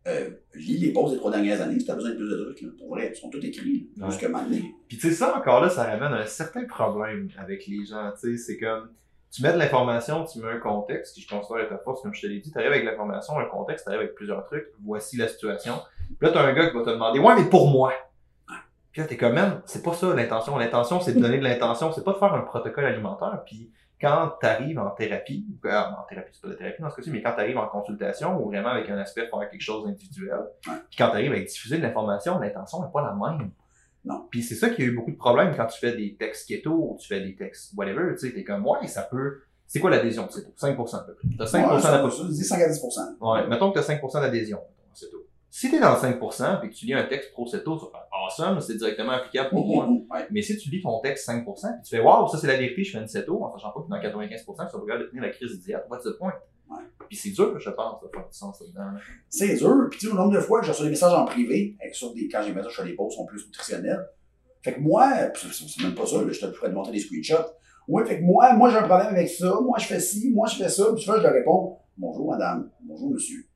Euh, lis les posts des trois dernières années si t'as besoin de plus de trucs. Là. Pour vrai, ils sont tous écrits. là. Ouais. Jusqu'à un moment donné. Puis tu sais, ça encore là, ça ramène à un certain problème avec les gens. Tu sais, c'est comme tu mets de l'information, tu mets un contexte, qui je considère être ta force, comme je te l'ai dit, tu arrives avec l'information, un contexte, tu arrives avec plusieurs trucs, voici la situation. Puis là, t'as un gars qui va te demander Ouais, mais pour moi. Puis là, t'es comme même, c'est pas ça l'intention. L'intention, c'est de donner de l'intention, c'est pas de faire un protocole alimentaire. Puis quand t'arrives en thérapie, ou, euh, en thérapie, c'est pas de thérapie dans ce cas-ci, mais quand t'arrives en consultation, ou vraiment avec un aspect de faire quelque chose d'individuel, Ouais. puis quand t'arrives avec diffuser de l'information, l'intention n'est pas la même. Non. Puis c'est ça qui a eu beaucoup de problèmes quand tu fais des textes keto ou tu fais des textes whatever, tu sais, t'es comme, ouais, ça peut... C'est quoi l'adhésion de keto? 5% à peu près? T'as 5% Ouais, d'adhésion. ça, dis 5 à 10 Ouais, mettons que t'as 5% d'adhésion en ceto. Si t'es dans le 5% et que tu lis un texte pro ceto, tu vas faire awesome, c'est directement applicable pour moi. Ouais. Mais si tu lis ton texte 5% puis tu fais waouh, ça c'est la vérité, je fais une ceto, en sachant pas que dans 95%, tu vas regarder de tenir la crise d'hier, what's the point? Ouais. Puis c'est dur, je pense, de faire du sens là-dedans. là. C'est dur. Puis tu sais, au nombre de fois que je reçois des messages en privé, avec sur des, quand j'ai je fais des posts sont plus nutritionnels. Fait que moi, c'est même pas ça, là, je te pourrais te montrer des screenshots. Ouais, fait que moi, moi j'ai un problème avec ça, moi je fais ci, moi je fais ça, puis souvent je leur réponds Bonjour madame, bonjour monsieur.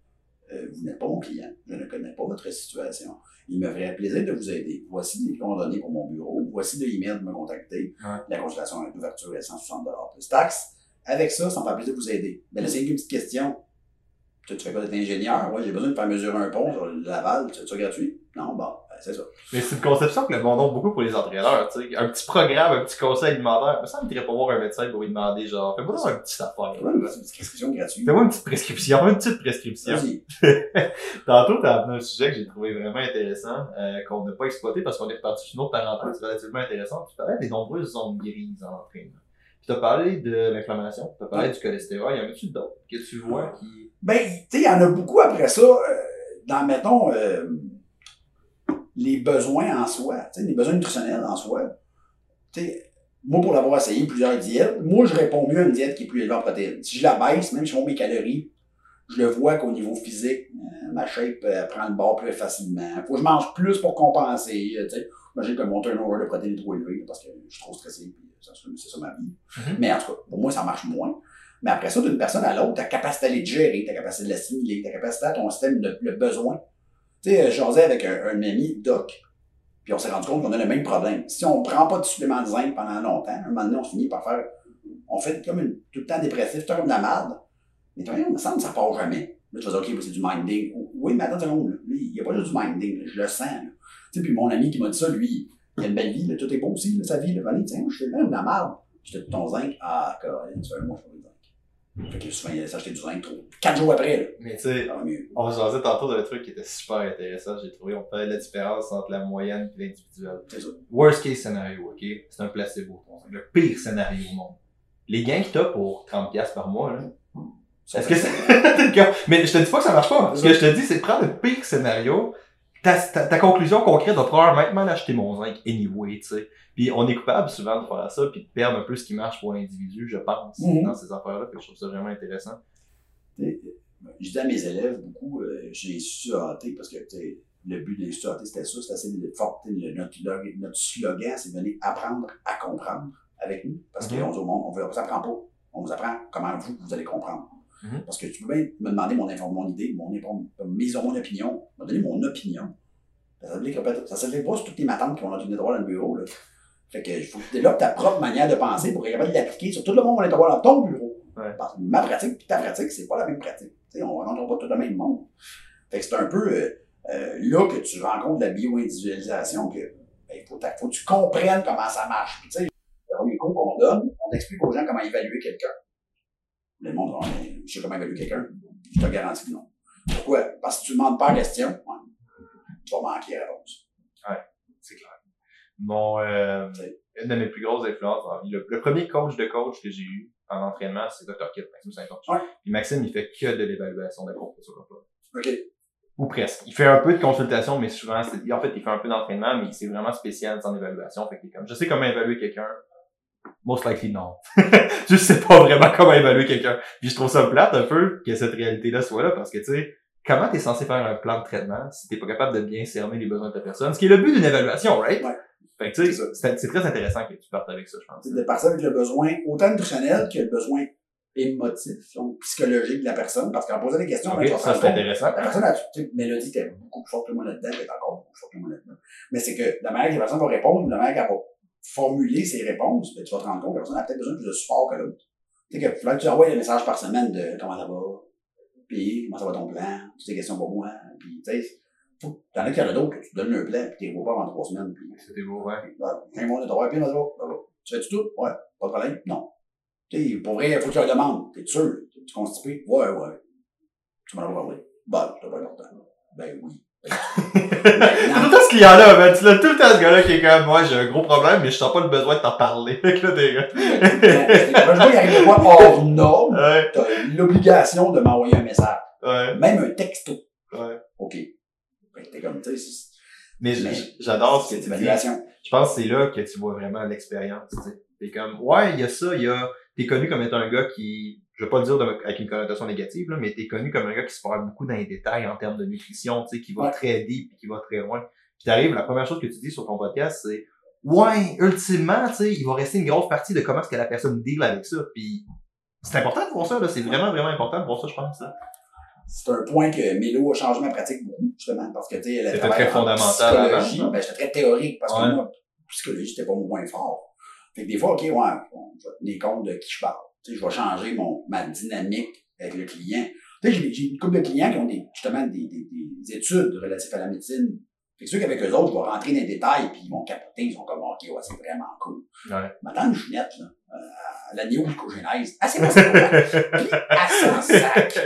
Euh, vous n'êtes pas mon client, je ne connais pas votre situation. Il me ferait plaisir de vous aider. Voici les coordonnées pour mon bureau, voici le email pour me contacter. Ouais. La consultation avec l'ouverture est 160 plus taxes. Avec ça, ça me fait plaisir de vous aider. Mais là, c'est une petite question. Tu, tu fais quoi d'être ingénieur? Ouais, j'ai besoin de faire mesurer un pont sur Laval. C'est ça gratuit? Non, bon, ben, c'est ça. Mais c'est une conception que le monde a beaucoup pour les entraîneurs, tu sais. Un petit programme, un petit conseil alimentaire. Mais ça me dirait pas voir un médecin pour lui demander, genre, fais-moi un petit affaire. C'est une petite prescription gratuite. Fais-moi une petite prescription, une petite prescription. Tantôt, t'as amené un sujet que j'ai trouvé vraiment intéressant, euh, qu'on n'a pas exploité parce qu'on est reparti sur une autre parenthèse relativement intéressante. Tu parlais des nombreuses zones grises en entraînement. Puis t'as parlé de l'inflammation, t'as parlé du cholestérol. Y en a-tu d'autres que tu vois qui... Ben, tu sais, il y en a beaucoup après ça, euh, dans, mettons, euh, les besoins en soi, les besoins nutritionnels en soi. Moi, pour l'avoir essayé plusieurs diètes, moi, je réponds mieux à une diète qui est plus élevée en protéines. Si je la baisse, même si je monte mes calories, je le vois qu'au niveau physique, euh, ma shape euh, prend le bord plus facilement. Faut que je mange plus pour compenser, euh. Imagine que mon turnover de protéines est trop élevé parce que je suis trop stressé, c'est ça ma vie. Mhm. Mais en tout cas, pour moi, ça marche moins. Mais après ça, d'une personne à l'autre, ta capacité à les gérer, ta capacité de l'assimiler, ta capacité à ton système de le besoin. Tu sais, je jasais avec un, un ami, Doc, puis on s'est rendu compte qu'on a le même problème. Si on prend pas de supplément de zinc pendant longtemps, un moment donné, on finit par faire. On fait comme une, tout le temps dépressif, tout comme de la merde. Mais toi, il me semble que ça part jamais. Là, tu vas dire, OK, c'est du minding. Oui, mais attends une seconde, il n'y a pas juste du minding, je le sens. Tu sais, puis mon ami qui m'a dit ça, lui, il a une belle vie, tout est beau aussi, là, sa vie. Là. Tiens, je fais même de la merde. Te dis ton zinc. Ah, Caroline, tu fais un mois, je. Fait que souvent, il allait s'acheter du trop. Quatre jours après, là. Mais tu sais, on jasait tantôt d'un truc qui était super intéressant, j'ai trouvé. On parlait de la différence entre la moyenne et l'individuel. C'est ça. Worst case scénario, ok? C'est un placebo. Le pire scénario au monde. Les gains que t'as pour 30$ par mois, là. Est-ce que fait-. Mais je te dis pas que ça marche pas. Ce que je te dis, c'est de prendre le pire scénario. Ta, ta, ta conclusion concrète va probablement acheter mon zinc anyway, tu sais. Puis on est coupable souvent de faire ça, puis de perdre un peu ce qui marche pour l'individu, je pense, Mhm. dans ces affaires-là. Que je trouve ça vraiment intéressant. Je dis à mes élèves beaucoup, euh, j'ai su parce que tu sais, le but de l'Institut c'était ça, c'était assez de fort. tu sais, le- Notre, notre slogan, c'est venir apprendre à comprendre avec nous. Parce Mhm. qu'on dit au monde, on ne vous apprend pas. On vous apprend comment vous, vous allez comprendre. Mhm. Parce que tu peux bien me demander mon, mon idée, mon, mise mon opinion, me donner mon opinion. Ça ça s'applique pas sur toutes les matantes qui vont notre droit dans le bureau. Là. Fait que il faut que tu développes ta propre manière de penser pour être capable de l'appliquer sur tout le monde qui va être dans ton bureau. Ouais. Parce que ma pratique et ta pratique, c'est pas la même pratique. On ne rencontre pas tout le même monde. Fait que c'est un peu euh, euh, là que tu rencontres la bio-individualisation que il faut, faut que tu comprennes comment ça marche. Puis, tu sais, le premier cours qu'on donne, on explique aux gens comment évaluer quelqu'un. Le monde, va, Mais je sais comment évaluer quelqu'un. Je te garantis que non. Pourquoi? Parce que tu ne demandes pas la question, ouais, tu vas manquer la réponse. C'est clair. Mon, euh, une de mes plus grosses influences dans la vie, le, le premier coach de coach que j'ai eu en entraînement, c'est Dr. Kit, Maxime Saint-Onge. Ouais. Puis Maxime, il fait que de l'évaluation de compte sur l'emploi. OK. Ou presque. Il fait un peu de consultation, mais souvent, en fait, il fait un peu d'entraînement, mais c'est vraiment spécial en évaluation. Fait que comme, je sais comment évaluer quelqu'un. Most likely, non. je sais pas vraiment comment évaluer quelqu'un. Puis je trouve ça plate un peu que cette réalité-là soit là, parce que, tu sais, comment t'es censé faire un plan de traitement si t'es pas capable de bien cerner les besoins de ta personne? Ce qui est le but d'une évaluation, right? Ouais. Fait que, tu sais, C'est très intéressant que tu partes avec ça, je pense. C'est de partir avec le besoin autant nutritionnel que le besoin émotif, donc psychologique de la personne, parce qu'en posant des questions, Ok, tu vas te ça, c'est intéressant. La personne, a, tu sais, Mélodie était beaucoup plus forte que moi là-dedans, elle est encore beaucoup plus forte que moi là-dedans. Mais c'est que la manière que la personne va répondre, la manière qu'elle va formuler ses réponses, ben, tu vas te rendre compte que la personne a peut-être besoin de plus de support que l'autre. Tu sais, que faudrait que tu envoies des messages par semaine de comment ça va, puis comment ça va ton plan, toutes ces questions pour moi, puis tu sais, t'en as qui en a d'autres que tu donnes un plan, puis t'es pas avant trois semaines, puis C'était beau, ouais. un mois de travail, puis. Tu fais-tu tout? Ouais. Pas de problème? Non. Tu sais, pour vrai, il faut que tu leur demandes. T'es sûr? Tu constipé? Ouais, ouais. Tu m'en as parlé. Bah, c'est pas important. Ben oui. Tout le temps ce client-là, ben, tu l'as tout le temps ce gars-là qui est comme, moi, j'ai un gros problème, mais je sens pas le besoin de t'en parler. Fait que là, t'es gars. Je vois qu'il arrive de quoi hors norme. Ouais, T'as l'obligation de m'envoyer un message. ouais, Même un texto. ouais. OK. Que t'es comme, tu sais, Mais j'adore ce que tu dis. Je pense que c'est là que tu vois vraiment l'expérience, tu sais. T'es comme, ouais, il y a ça, il y a, t'es connu comme étant un gars qui, je veux pas le dire de- avec une connotation négative, là, mais t'es connu comme un gars qui se parle beaucoup dans les détails en termes de nutrition, tu sais, qui va Ouais. très deep et qui va très loin. Puis t'arrives, la première chose que tu dis sur ton podcast, c'est, ouais, ultimement, tu sais, il va rester une grosse partie de comment est-ce que la personne deal avec ça. Puis c'est important de voir ça, là. C'est vraiment, vraiment important de voir ça, je pense. là. C'est un point que Mélo a changé ma pratique beaucoup, justement, parce que, tu sais, elle très en fondamental psychologie. Ben, j'étais très théorique, parce Ouais. que moi, psychologie, c'était pas mon point fort. Fait que des fois, OK, ouais, je vais tenir compte de qui je parle. Tu sais, je vais changer mon, ma dynamique avec le client. Tu sais, j'ai- une couple de clients qui ont des, justement des, des, des études relatives à la médecine. Que ceux qu'avec eux autres, je vais rentrer dans les détails, puis ils vont capoter, ils sont comme, OK, ouais, c'est vraiment cool. Ouais. Ma tante Junette, là, euh, la néoglycogénèse, elle sait pas c'est quoi. Puis, elle s'en sac.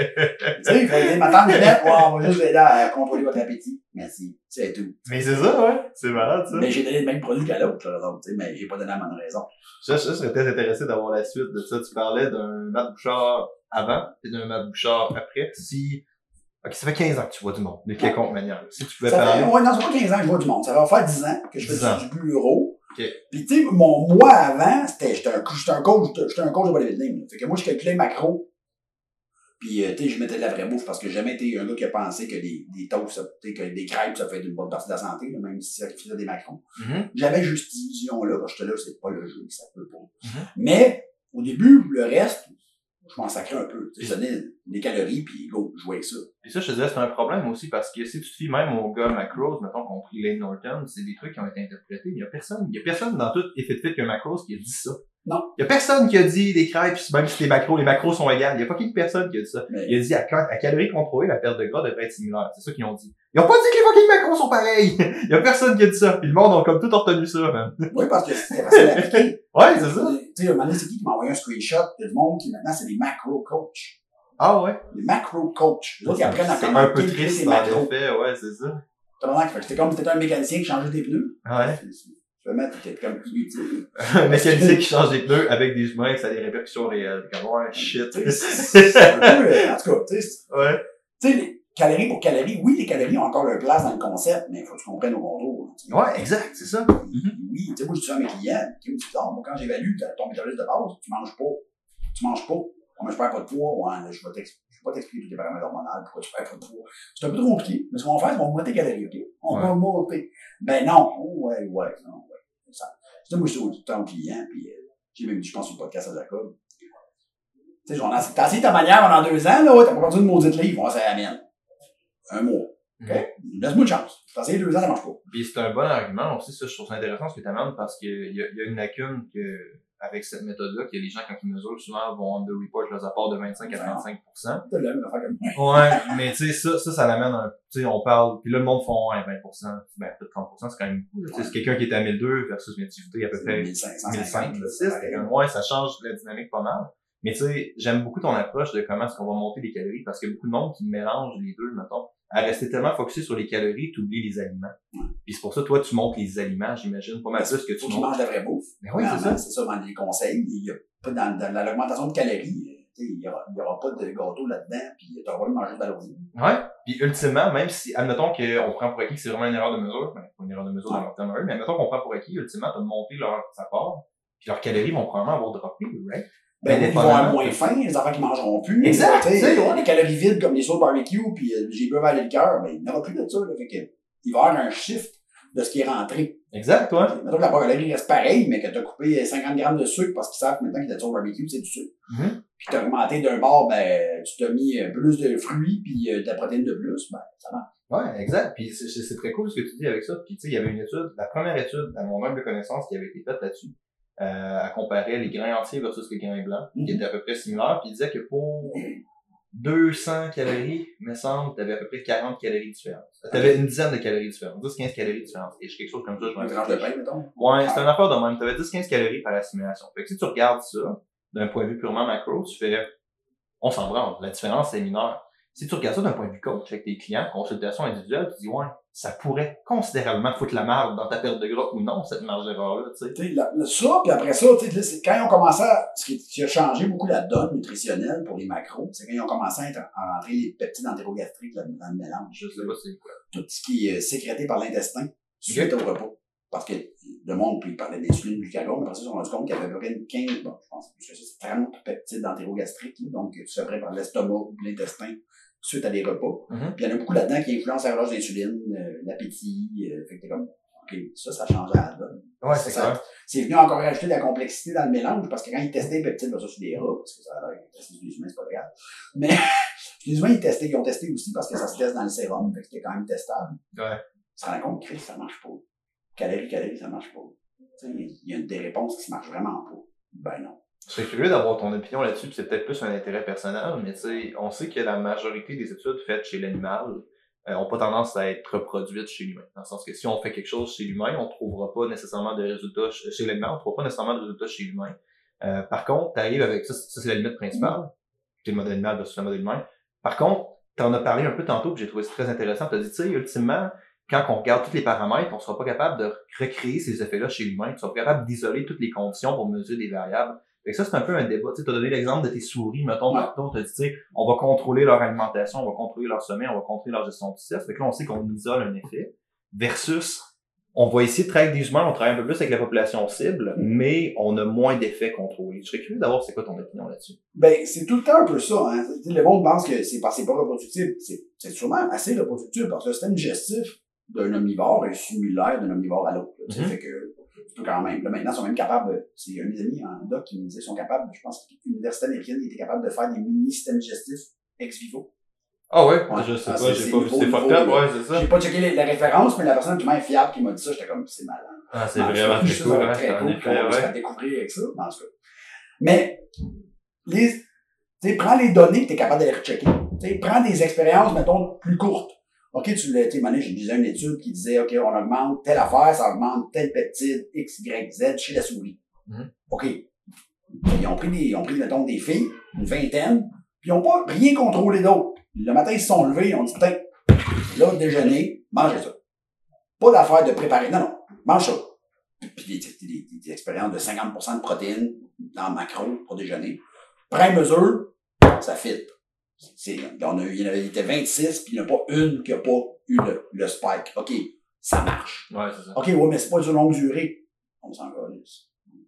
Tu sais, il faut dire, ma tante Jeannette, ouais, on va juste l'aider à contrôler votre appétit. Merci. C'est tout. Mais c'est ça, ouais. C'est malade, ça. Mais j'ai donné le même produit qu'à l'autre, là, donc, tu sais, mais j'ai pas donné la bonne raison. Je, je serais très intéressé d'avoir la suite de ça. Tu parlais d'un Matt Bouchard avant et d'un Matt Bouchard après. Si. Ok, ça fait 15 ans que tu vois du monde, de quelconque manière. Si tu pouvais Ça parler. fait, ouais, non, c'est pas 15 ans que je vois du monde. Ça va faire 10 ans que je 10 fais du bureau. Ok. Puis, tu sais, mon moi avant, c'était, j'étais un, j'étais un coach, j'étais un coach de bodybuilding. Fait que moi, je calculais macro. Puis, euh, tu sais, je mettais de la vraie bouffe parce que j'ai jamais été un gars qui a pensé que des, des toasts, ça- tu sais, que des crêpes, ça fait une bonne partie de la santé, là, même si ça faisait des macros. Mhm. J'avais juste cette illusion-là, quand j'étais là, c'est pas le jeu, ça peut pas. Mhm. Mais, au début, le reste, je m'en sacrais un peu. Tu sais, Je donnais des calories, puis go, je avec ça. Et ça, je te disais, c'est un problème aussi parce que si tu te fies même aux gars macros, mettons, compris Lane Norton, c'est des trucs qui ont été interprétés. Il y a personne, il y a personne dans tout Effet de Fit que macros qui a dit ça. Non. Il y a personne qui a dit des crêpes, même si les macros, les macros sont égales. Il y a pas qu'une personne qui a dit ça. Mais, Il a dit à, à calories contrôlées, la perte de gras devrait être similaire. C'est ça qu'ils ont dit. Ils ont pas dit que les fucking macros sont pareils. Il y a personne qui a dit ça. Puis le monde a comme tout retenu ça, man. oui, parce que c'était facile à appliquer. Ouais, c'est ça. Tu sais, un moment donné, c'est qui qui m'a envoyé un screenshot de monde qui maintenant, c'est des macro coachs. Ah ouais? Les macro coachs. Les autres, ils apprennent à comment un peu triste, en effet, ouais, c'est ça. C'était comme si t'étais un mécanicien qui changeait tes pneus? Ouais. Vraiment, t'étais comme inutile. Un mécanicien qui change des pneus avec des humains, ça a des répercussions réelles. Comme, ouais, shit. C'est un peu, euh, en tout cas, tu sais, ouais. tu sais, calories pour calories, oui, les calories ont encore leur place dans le concept, mais il faut que tu comprennes au contour. Tu. Ouais, exact, c'est ça. Oui, tu sais, moi, je dis à mes clients, Ah, moi, quand j'évalue ton métabolisme de base, tu manges pas. Tu manges pas. Comment je perds pas de poids? Ouais, je vais t'ex- je vais pas t'expliquer tous les paramètres hormonaux, pourquoi tu perds pas de poids. C'est un peu trop compliqué, mais ce qu'on va faire, c'est qu'on va monter tes calories, OK? On va monter. Ben non, ouais, ouais, non, ouais. Ça. Tu sais, moi, je suis tout le temps client, puis euh, j'ai même dit, je pense, sur le podcast à Jacob. Tu sais, genre, t'as essayé ta manière pendant deux ans, là, ouais, t'as pas perdu une maudite livre, c'est la mienne. Un mois. OK? Laisse-moi une chance. Essayé deux ans, ça marche pas. Puis c'est un bon argument aussi, ça, je trouve ça intéressant ce que tu amènes parce qu'il y, y a une lacune que, avec cette méthode-là, que les gens, quand ils mesurent, souvent vont underreport leurs apports de 25 à 35 T'as la même affaire comme moi. Ouais, mais tu sais, ça, ça, ça l'amène un, tu sais, on parle, puis là, le monde font, ouais, 20%, ben, peut-être 30%, c'est quand même beaucoup, c'est quelqu'un qui est à 1002 versus une activité à peu près 1500, 1005, 1500, 1006, c'est comme, ouais, ça change la dynamique pas mal. Mais tu sais, j'aime beaucoup ton approche de comment est-ce qu'on va monter les calories, parce qu'il y a beaucoup de monde qui mélange les deux, mettons. À rester tellement focusé sur les calories, tu oublies les aliments. Puis c'est pour ça, toi, tu montes les aliments, j'imagine, pas mal plus que tu montes. mangent de la vraie bouffe. Mais oui, c'est ça. C'est ça, dans les conseils. Il y a pas dans, l'augmentation de calories. euh, tu sais, Il n'y aura, il y aura pas de gâteau là-dedans, puis tu de manger de ballonné. Ouais. Puis ultimement, même si, admettons qu'on prend pour acquis que c'est vraiment une erreur de mesure, ben, pas une erreur de mesure dans leur terme eux, mais admettons qu'on prend pour acquis, ultimement, t'as monté leur apport, puis leurs calories vont probablement avoir droppé, right? Ben, Ben, ils vont moins faim, les enfants qui mangeront plus. Exact, Tu sais, ouais. Les calories vides comme les sauces barbecue, puis euh, j'ai bu aller le cœur, ben, il n'y aura plus de ça. Là, fait que, il va y avoir un shift de ce qui est rentré. Exact, toi. Mettons que la calorie reste pareille, mais que tu as coupé 50 grammes de sucre parce qu'ils savent que maintenant qu'il y a de sauce barbecue, c'est du sucre. Mhm. Puis tu as augmenté d'un bord, ben, tu t'as mis euh, plus de fruits, puis euh, de la protéine de plus, ben, ça marche. Ouais, exact. Puis c'est très cool ce que tu dis avec ça. Puis tu sais, il y avait une étude, la première étude, à mon humble connaissance, qui avait été faite là-dessus, à comparer les grains entiers versus les grains blancs, qui Mhm. étaient à peu près similaires, puis il disait que pour 200 calories, me semble, t'avais à peu près 40 calories différentes. T'avais une dizaine de calories différentes, 10-15 calories différentes. Et quelque chose comme ça, je Un me tranche de pain, mettons. Ouais, c'est une affaire de même. T'avais 10-15 calories par assimilation. Fait que si tu regardes ça, d'un point de vue purement macro, tu fais, on s'en branle. La différence, c'est mineure. Si tu regardes ça d'un point de vue coach avec tes clients, consultation individuelle, tu dis, ouais, ça pourrait considérablement foutre la marde dans ta perte de gras ou non, cette marge d'erreur-là, ça, puis après ça, tu sais, là, c'est quand ils ont commencé à. Ce qui, qui a changé beaucoup la donne nutritionnelle pour les macros, c'est quand ils ont commencé à, à rentrer les peptides entérogastriques là, dans le mélange. Je sais pas c'est quoi. Tout ce qui est euh, sécrété par l'intestin suite au repas. Parce que le monde, puis il parlait d'insuline, glucagon, mais après ça, ils se sont compte qu'il y avait à peu près une 15, bon, je pense plus que ça, c'est 30 peptides entérogastriques, donc qui se feraient par l'estomac ou l'intestin suite à des repas. Mhm. Puis il y en a beaucoup là-dedans qui influencent la relâche d'insuline, euh, l'appétit, euh, fait que t'es comme, OK, ça, ça change la donne. Ouais, Ça, c'est ça-. C'est venu encore rajouter de la complexité dans le mélange, parce que quand ils testaient les peptides versus des rats, parce que ça a l'air que tester des humains, c'est pas grave. Mais les humains, ils testaient, ils ont testé aussi parce que ça se teste dans le sérum, fait que c'était quand même testable. Ouais. Ils se rendaient compte que ça marche pas. Calorie, calorie, ça marche pas. Tu Il y a des réponses qui marchent vraiment pas. Ben non. Je serais curieux d'avoir ton opinion là-dessus, c'est peut-être plus un intérêt personnel, mais on sait que la majorité des études faites chez l'animal euh, ont pas tendance à être reproduites chez l'humain. Dans le sens que si on fait quelque chose chez l'humain, on trouvera pas nécessairement de résultats ch- chez l'animal, on trouvera pas nécessairement de résultats chez l'humain. Euh, par contre, tu arrives avec ça, ça c'est la limite principale, qui est le modèle animal versus le modèle humain. Par contre, tu en as parlé un peu tantôt, puis j'ai trouvé ça très intéressant. Tu as dit, tu sais, ultimement, quand on regarde tous les paramètres, on sera pas capable de recréer ces effets-là chez l'humain. Tu seras pas capable d'isoler toutes les conditions pour mesurer des variables. Fait que ça, c'est un peu un débat. Tu as donné l'exemple de tes souris, mettons, Ouais. tantôt, tu as dit, on va contrôler leur alimentation, on va contrôler leur sommeil, on va contrôler leur gestion du stress. Fait que là, on sait qu'on isole un effet. Versus, on va essayer de travailler avec des humains, on travaille un peu plus avec la population cible, mais on a moins d'effets contrôlés. Je serais curieux d'avoir c'est quoi ton opinion là-dessus. Ben, c'est tout le temps un peu ça. Hein. Le monde pense que c'est parce que c'est pas reproductible. C'est sûrement assez reproductible parce que le système digestif d'un omnivore est similaire d'un omnivore à l'autre. Mhm. Fait que tu peux quand même. Là, maintenant, ils sont même capables. de- C'est un de mes amis en doc qui me disait qu'ils sont capables, je pense que l'université américaine était capable de faire des mini-systèmes digestifs ex vivo. Ah ouais? Ouais. Je sais Ah, pas, c'est- j'ai pas vu. C'est fucked up, ouais, c'est ça. J'ai pas checké les- la référence, mais la personne qui m'a fiable qui m'a dit ça, j'étais comme, c'est malin. Ah, c'est Non, vraiment très cool, hein, très cool effet, se ouais. découvrir avec ça, en tout cas. Mais, les, tu sais, prends les données que tu es capable de les rechecker. Tu sais, prends des expériences, mettons, plus courtes. OK, tu l'as, Mané, je disais une étude qui disait, OK, on augmente telle affaire, ça augmente tel peptide, X, Y, Z chez la souris. Mhm. OK. Ils ont pris des, ils ont pris, mettons, des filles, une vingtaine, puis ils n'ont pas rien contrôlé d'autre. Le matin, ils se sont levés, ils ont dit, peut là, déjeuner, mangez ça. Pas d'affaire de préparer. Non, non, mange ça. Puis des, des, des expériences de 50% de protéines dans le macro pour déjeuner. Prends mesure, ça fit. C'est, on a il y en avait, il était 26, puis il n'y en a pas une qui n'a pas eu le, le spike. OK, ça marche. Ouais, c'est ça. OK, ouais, mais c'est pas de longue durée. On s'en va.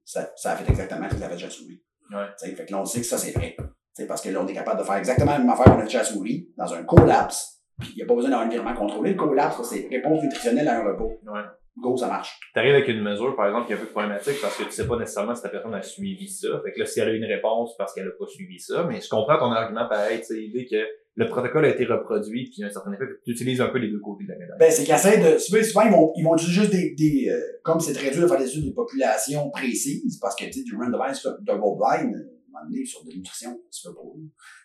Ça, ça a fait exactement ce que ça a fait déjà souris. Ouais. T'sais, fait que là, on sait que ça, c'est vrai. T'sais, parce que là, on est capable de faire exactement la même affaire qu'on a fait la souris, dans un collapse, puis il n'y a pas besoin d'avoir un virement contrôlé. Le collapse, c'est réponse nutritionnelle à un repos. Ouais. Go, ça marche. T'arrives avec une mesure, par exemple, qui est un peu problématique parce que tu sais pas nécessairement si ta personne a suivi ça. Fait que là, si elle a une réponse parce qu'elle a pas suivi ça, mais je comprends ton argument pareil, tu sais, l'idée que le protocole a été reproduit puis il y a un certain effet, tu utilises un peu les deux côtés de la médaille. Ben, c'est qu'ils essaient de, souvent, souvent, ils vont, ils vont utiliser juste des, des euh, comme c'est très dur de faire des études de population précises, parce que, tu sais, du randomized double blind, euh, à un moment donné, sur de nutrition, tu fais pas.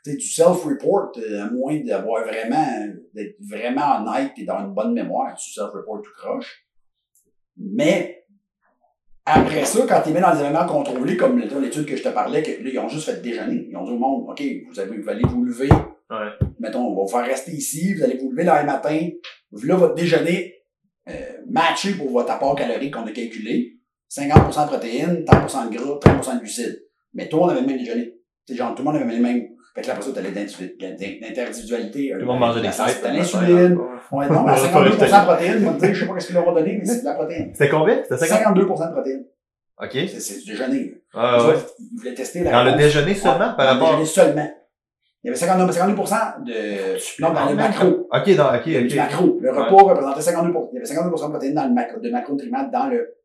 Tu sais, du self-report, euh, à moins d'avoir vraiment, d'être vraiment honnête et d'avoir une bonne mémoire, tu self-report tout croche. Mais, après ça, quand tu mets dans des événements contrôlés, comme l'étude que je te parlais, que là, ils ont juste fait déjeuner. Ils ont dit au monde, OK, vous, avez, vous allez vous lever. Ouais. Mettons, on va vous faire rester ici, vous allez vous lever là le matin. Là, votre déjeuner euh, matché pour votre apport calorique qu'on a calculé. 50% de protéines, 30% de gras, 30% de glucides. Mais tout le monde avait le même déjeuner. C'est genre, tout le monde avait le même. Fait que là, après ça, t'as l'interdividualité. Tout le monde mangeait des crêpes. T'as l'insuline. ouais. Non, à 52% de protéines, moi, je sais pas ce qu'ils leur ont donné, mais c'est de la protéine. C'était combien? C'était 50? 52% de protéines. Ok. C'est du déjeuner. Ah, ouais. Ils voulaient tester la Dans le déjeuner seulement, par Dans le rapport. déjeuner seulement. Il y avait 52, 52% de, non, dans le macro. Ok, dans, ok, ok. macro. Le repas représentait 52%. Il y avait 52% de protéines dans le macro, de macronutriments dans le,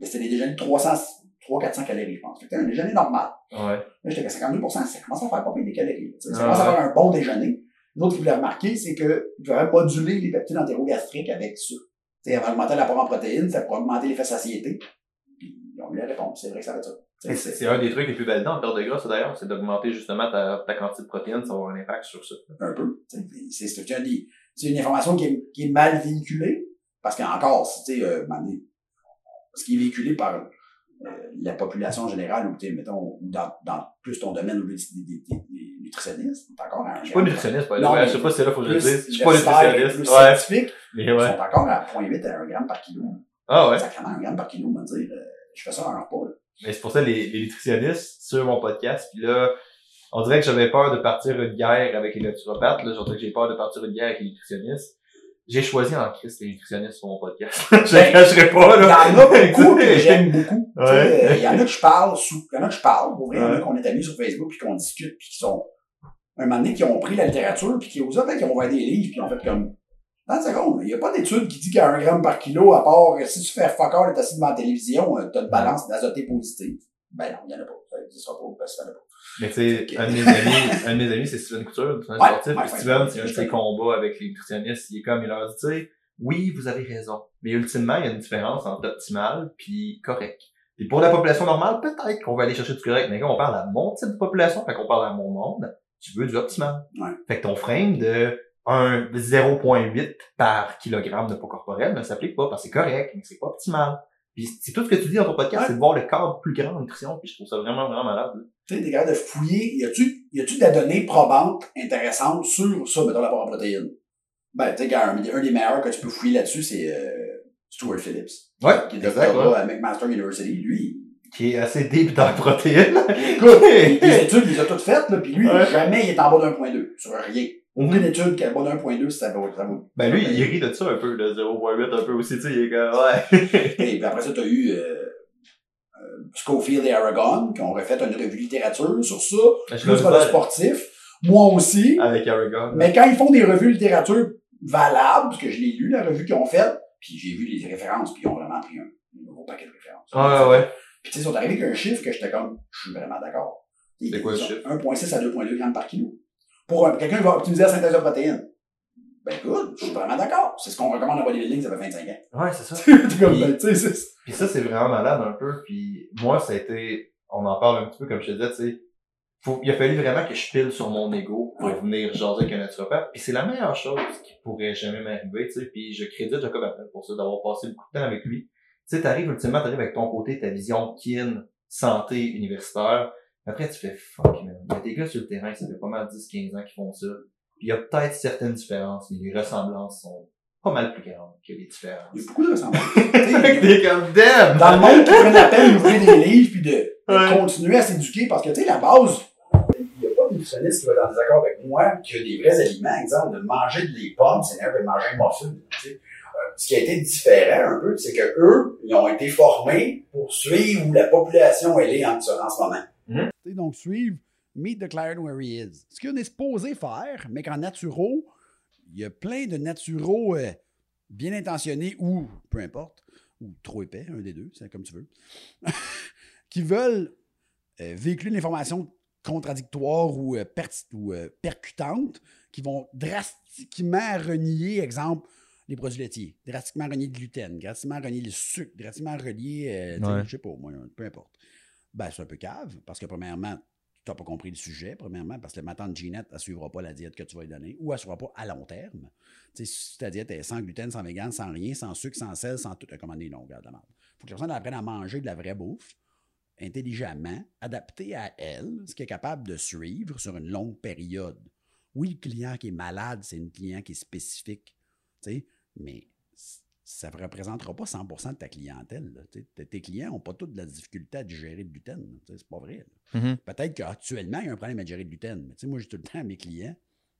mais c'était des déjeuners de 300, 300, 400 calories, je pense. C'était un déjeuner normal. Ouais. Là, j'étais à 52%, ça commence à faire pas des calories. Ça Ah, commence à faire un bon déjeuner. L'autre qui voulait remarquer, c'est que tu devrais moduler les peptides entérogastriques avec ça. Tu sais, augmenter l'apport en protéines, ça pourrait augmenter l'effet satiété. Puis, ils ont eu la réponse. C'est vrai que ça va être ça. C'est un des trucs les plus validants en perte de gras, d'ailleurs, c'est d'augmenter justement ta, ta quantité de protéines, ça va avoir un impact sur ça. un peu. C'est une information qui est, qui est mal véhiculée, parce qu'encore, tu sais, euh, ce qui est véhiculé par la population générale, ou mettons, ou dans, dans plus ton domaine, ou des, des, des, des nutritionnistes, encore un Je suis pas nutritionniste, the Non, je sais pas si c'est là, faut que je le dise. Je suis pas nutritionniste. plus Ouais. scientifique, Mais ils ouais. sont encore à 0.8 à 1 gramme par kilo. Ah ouais? Sacrément, 1 gramme par kilo, on va dire, euh, je fais ça un repas. là. Mais c'est pour ça les, les nutritionnistes sur mon podcast. Puis là, on dirait que j'avais peur de partir une guerre avec les naturopathes. Là, j'entends que j'ai peur de partir une guerre avec les nutritionnistes. J'ai choisi en Christ les nutritionnistes sur mon podcast. je Ben, ne cacherai pas, Il y là. en a beaucoup que j'aime beaucoup. Ouais. euh, Il y en a que je parle sous, il y en a que je parle, pour vrai, il y en a qu'on est amis sur Facebook puis qu'on discute puis qui sont, un moment donné, qui ont pris la littérature puis qui aux autres, qui ont ouvert des livres puis ont fait comme, 30 secondes, il n'y a pas d'étude qui dit a un gramme par kilo à part que si tu fais fuck all et t'es assis devant la télévision, euh, t'as une balance d'azoté positive. Ben non, il n'y en a pas. Ça n'existera pas parce que ça n'en a pas. Mais tu sais, un de mes amis, un de mes amis, c'est Steven Couture, c'est un Ouais, sportif. ouais, Steven, c'est un de ses combats avec les nutritionnistes. Il est comme, il leur dit, tu sais, oui, vous avez raison. Mais ultimement, il y a une différence entre optimal puis correct. Et pour la population normale, peut-être qu'on va aller chercher du correct. Mais quand on parle à mon type de population, fait qu'on parle à mon monde, tu veux du optimal. Ouais. Fait que ton frame de un 0.8 par kilogramme de poids corporel ne s'applique pas parce que c'est correct, mais c'est pas optimal. Puis c'est tout ce que tu dis dans ton podcast, Ouais. c'est de voir le cadre plus grand en nutrition, puis je trouve ça vraiment, vraiment malade. Tu sais, t'es capable de fouiller. Y a-tu, y a-tu de la donnée probante, intéressante sur ça, mettons, l'apport en protéines? Ben, tu sais, un, un des meilleurs que tu peux fouiller là-dessus, c'est, euh, Stuart Phillips. Ouais, Qui est doctorat ouais. à McMaster University. Lui, Qui est assez deep dans la protéine. écoute, les études, il les a toutes faites, là, puis lui, Ouais. jamais il est en bas d'un point deux. Sur rien. Aucune Mhm. étude qui est point deux, ça vaut, ça vaut. Ben lui, il rit de ça un peu, de 0.8 un peu aussi, tu sais, il est comme, ouais. Et puis après ça, t'as eu, euh, euh, Schofield et Aragon, qui ont refait une revue littérature sur ça, Je plus sur le sportif. Moi aussi. avec Aragon. Mais quand ils font des revues littérature valables, parce que je l'ai lu, la revue qu'ils ont faite, puis j'ai vu les références, puis ils ont vraiment pris un, un gros paquet de références. Ouais, ouais. Puis tu sais, ils sont arrivés avec un chiffre que j'étais comme, je suis vraiment d'accord. C'est quoi le chiffre? 1,6 à 2,2 grammes par kilo. Pour un- quelqu'un qui va optimiser la synthèse de protéines. Ben écoute, je suis vraiment d'accord. C'est ce qu'on recommande en bodybuilding, ça fait 25 ans. Ouais, c'est ça. Comme, Puis- ben, tu sais, c'est- Puis ça, c'est vraiment malade un peu. Puis moi, ça a été, on en parle un petit peu comme je te disais, tu sais, faut, il a fallu vraiment que je pile sur mon ego pour Ouais. venir jaser avec un naturopathe. Puis c'est la meilleure chose qui pourrait jamais m'arriver, tu sais. Puis je crédite Jacob Appel pour ça, d'avoir passé beaucoup de temps avec lui. Tu sais, t'arrives ultimement, t'arrives avec ton côté, ta vision kin, santé universitaire. Après, tu fais fuck, man. Il y a des gars sur le terrain, ça fait pas mal 10-15 ans qui font ça. Puis il y a peut-être certaines différences, mais les ressemblances sont pas mal plus grandes que les différences. Il y a beaucoup de ressemblances. T'es comme damn! Dans le monde qui prennent la peine d'ouvrir des livres puis de, continuer à s'éduquer parce que, tu sais, la base, il n'y a pas de nutritionniste qui va être en désaccord avec moi que des vrais aliments, exemple, de manger des pommes, c'est que de manger un sais. Euh, Ce qui a été différent un peu, c'est que eux, ils ont été formés pour suivre où la population elle est en, en ce moment. Donc, suivre Meet the client where he is. Ce qu'on est supposé faire, mais qu'en naturo, il y a plein de naturaux euh, bien intentionnés ou, peu importe, ou trop épais, un des deux, c'est comme tu veux, qui veulent euh, véhiculer une information contradictoire ou, euh, ou, percutante, qui vont drastiquement renier, exemple, les produits laitiers, drastiquement renier le gluten, drastiquement renier le sucre, drastiquement relier, Ouais. je sais pas, moi, peu importe. Ben, c'est un peu cave, parce que premièrement, tu n'as pas compris le sujet, premièrement, parce que ma tante Ginette, elle ne suivra pas la diète que tu vas lui donner, ou elle ne suivra pas à long terme. Tu si ta diète est sans gluten, sans vegan, sans rien, sans sucre, sans sel, sans tout, commander non, regarde la merde. faut que la personne apprenne à manger de la vraie bouffe, intelligemment, adaptée à elle, ce qui est capable de suivre sur une longue période. Oui, le client qui est malade, c'est un client qui est spécifique, mais ça ne représentera pas 100% de ta clientèle. là. Tes clients n'ont pas toute de la difficulté à digérer le gluten. C'est pas vrai. Mhm. Peut-être qu'actuellement, il y a un problème à digérer le gluten. Mais moi, je dis tout le temps à mes clients,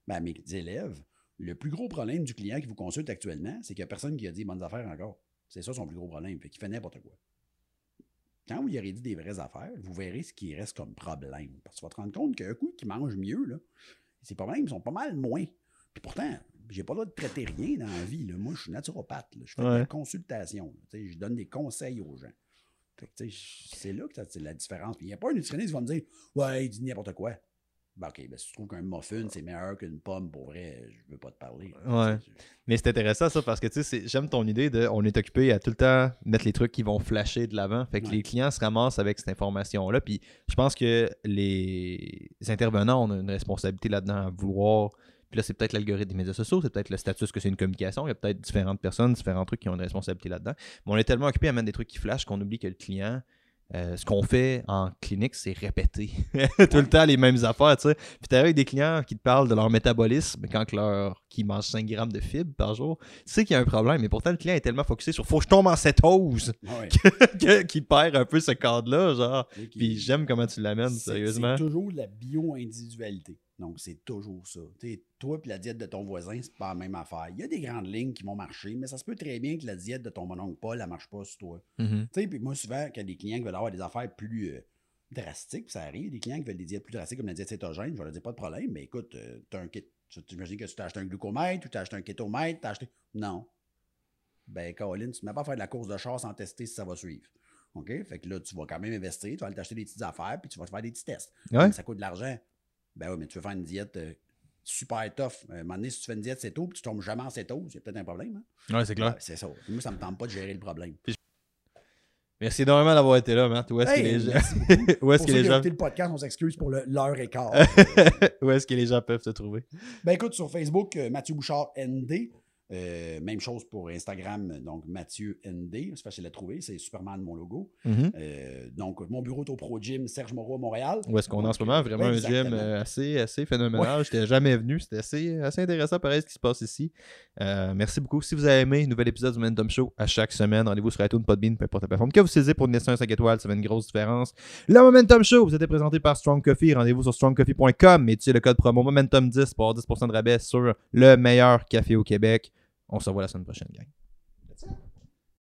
ben, à mes élèves, le plus gros problème du client qui vous consulte actuellement, c'est qu'il n'y a personne qui a dit bonnes affaires encore. C'est ça son plus gros problème. Fait qu'il fait n'importe quoi. Quand vous y aurez dit des vraies affaires, vous verrez ce qui reste comme problème. Parce que tu vas te rendre compte qu'un coup qui mange mieux, là, ces problèmes sont pas mal moins. Puis pourtant, j'ai pas le droit de traiter rien dans la vie. là. Moi, je suis naturopathe. là. Je fais de la Ouais. consultation. Je donne des conseils aux gens. C'est là que c'est la différence. Puis il n'y a pas un nutritionniste qui va me dire Ouais, il dit n'importe quoi. Ben, OK, ben, si tu trouves qu'un muffin, c'est meilleur qu'une pomme, pour vrai, je veux pas te parler. Ouais. Mais c'est intéressant ça parce que tu sais, j'aime ton idée de on est occupé à tout le temps mettre les trucs qui vont flasher de l'avant. Fait que Ouais. les clients se ramassent avec cette information-là. Puis je pense que les intervenants ont une responsabilité là-dedans à vouloir. Puis là, c'est peut-être l'algorithme des médias sociaux, c'est peut-être le statut que c'est une communication. Il y a peut-être différentes personnes, différents trucs qui ont une responsabilité là-dedans. Mais on est tellement occupé à mettre des trucs qui flashent qu'on oublie que le client. euh, ce qu'on fait en clinique, c'est répéter tout le temps les mêmes affaires, tu sais. Puis t'as avec des clients qui te parlent de leur métabolisme quand que leur, qui mangent 5 grammes de fibres par jour. Tu sais qu'il y a un problème, mais pourtant le client est tellement focusé sur faut que je tombe en cétose ouais. qu'il perd un peu ce cadre-là, genre. Puis j'aime comment tu l'amènes, sérieusement. C'est toujours de la bio-individualité. Donc, c'est toujours ça. Tu sais, toi et la diète de ton voisin, c'est pas la même affaire. Il y a des grandes lignes qui vont marcher, mais ça se peut très bien que la diète de ton mononcle Paul, elle marche pas sur toi. Tu sais, puis moi, souvent, quand il y a des clients qui veulent avoir des affaires plus euh, drastiques, ça arrive, des clients qui veulent des diètes plus drastiques comme la diète cétogène, je leur dire pas de problème, mais écoute, euh, t'as un kit. Tu imagines que tu acheté un glucomètre ou t'as acheté un kétomètre, t'as acheté. Non. Ben, Caroline, tu ne mets pas à faire de la course de char sans tester si ça va suivre. OK? Fait que là, tu vas quand même investir, tu vas aller t'acheter des petites affaires, puis tu vas te faire des petits tests. Ouais. Ça coûte de l'argent. Ben oui, mais tu veux faire une diète euh, super tough. Euh, À un moment donné, si tu fais une diète céto, puis tu tombes jamais en cétose, il y a peut-être un problème. Hein? Ouais, c'est clair. C'est ça. Moi, ça me tente pas de gérer le problème. Merci énormément d'avoir été là, Matt. Où est-ce Hey, que les gens, où est-ce Pour que ceux les gens, le podcast, on s'excuse pour l'heure et quart. où est-ce que les gens peuvent te trouver? ben écoute, sur Facebook, euh, Mathieu Bouchard ND. Euh, même chose pour Instagram, donc Mathieu ND. C'est facile à trouver, c'est Superman mon logo. Mhm. Euh, donc, mon bureau est au Pro Gym Serge Moreau à Montréal. Où est-ce qu'on est en ce moment? Vraiment un gym euh, assez, assez phénoménal. Je n'étais jamais venu. C'était assez, assez intéressant, pareil, ce qui se passe ici. Euh, merci beaucoup. Si vous avez aimé, nouvel épisode du Momentum Show à chaque semaine. Rendez-vous sur iTunes, Podbean, peu importe la plateforme que vous saisissez pour une dessin 5 étoiles. Ça fait une grosse différence. Le Momentum Show vous été présenté par Strong Coffee. Rendez-vous sur strongcoffee.com et utilisez le code promo Momentum10 pour avoir 10% de rabais sur le meilleur café au Québec. On se revoit la semaine prochaine, gang.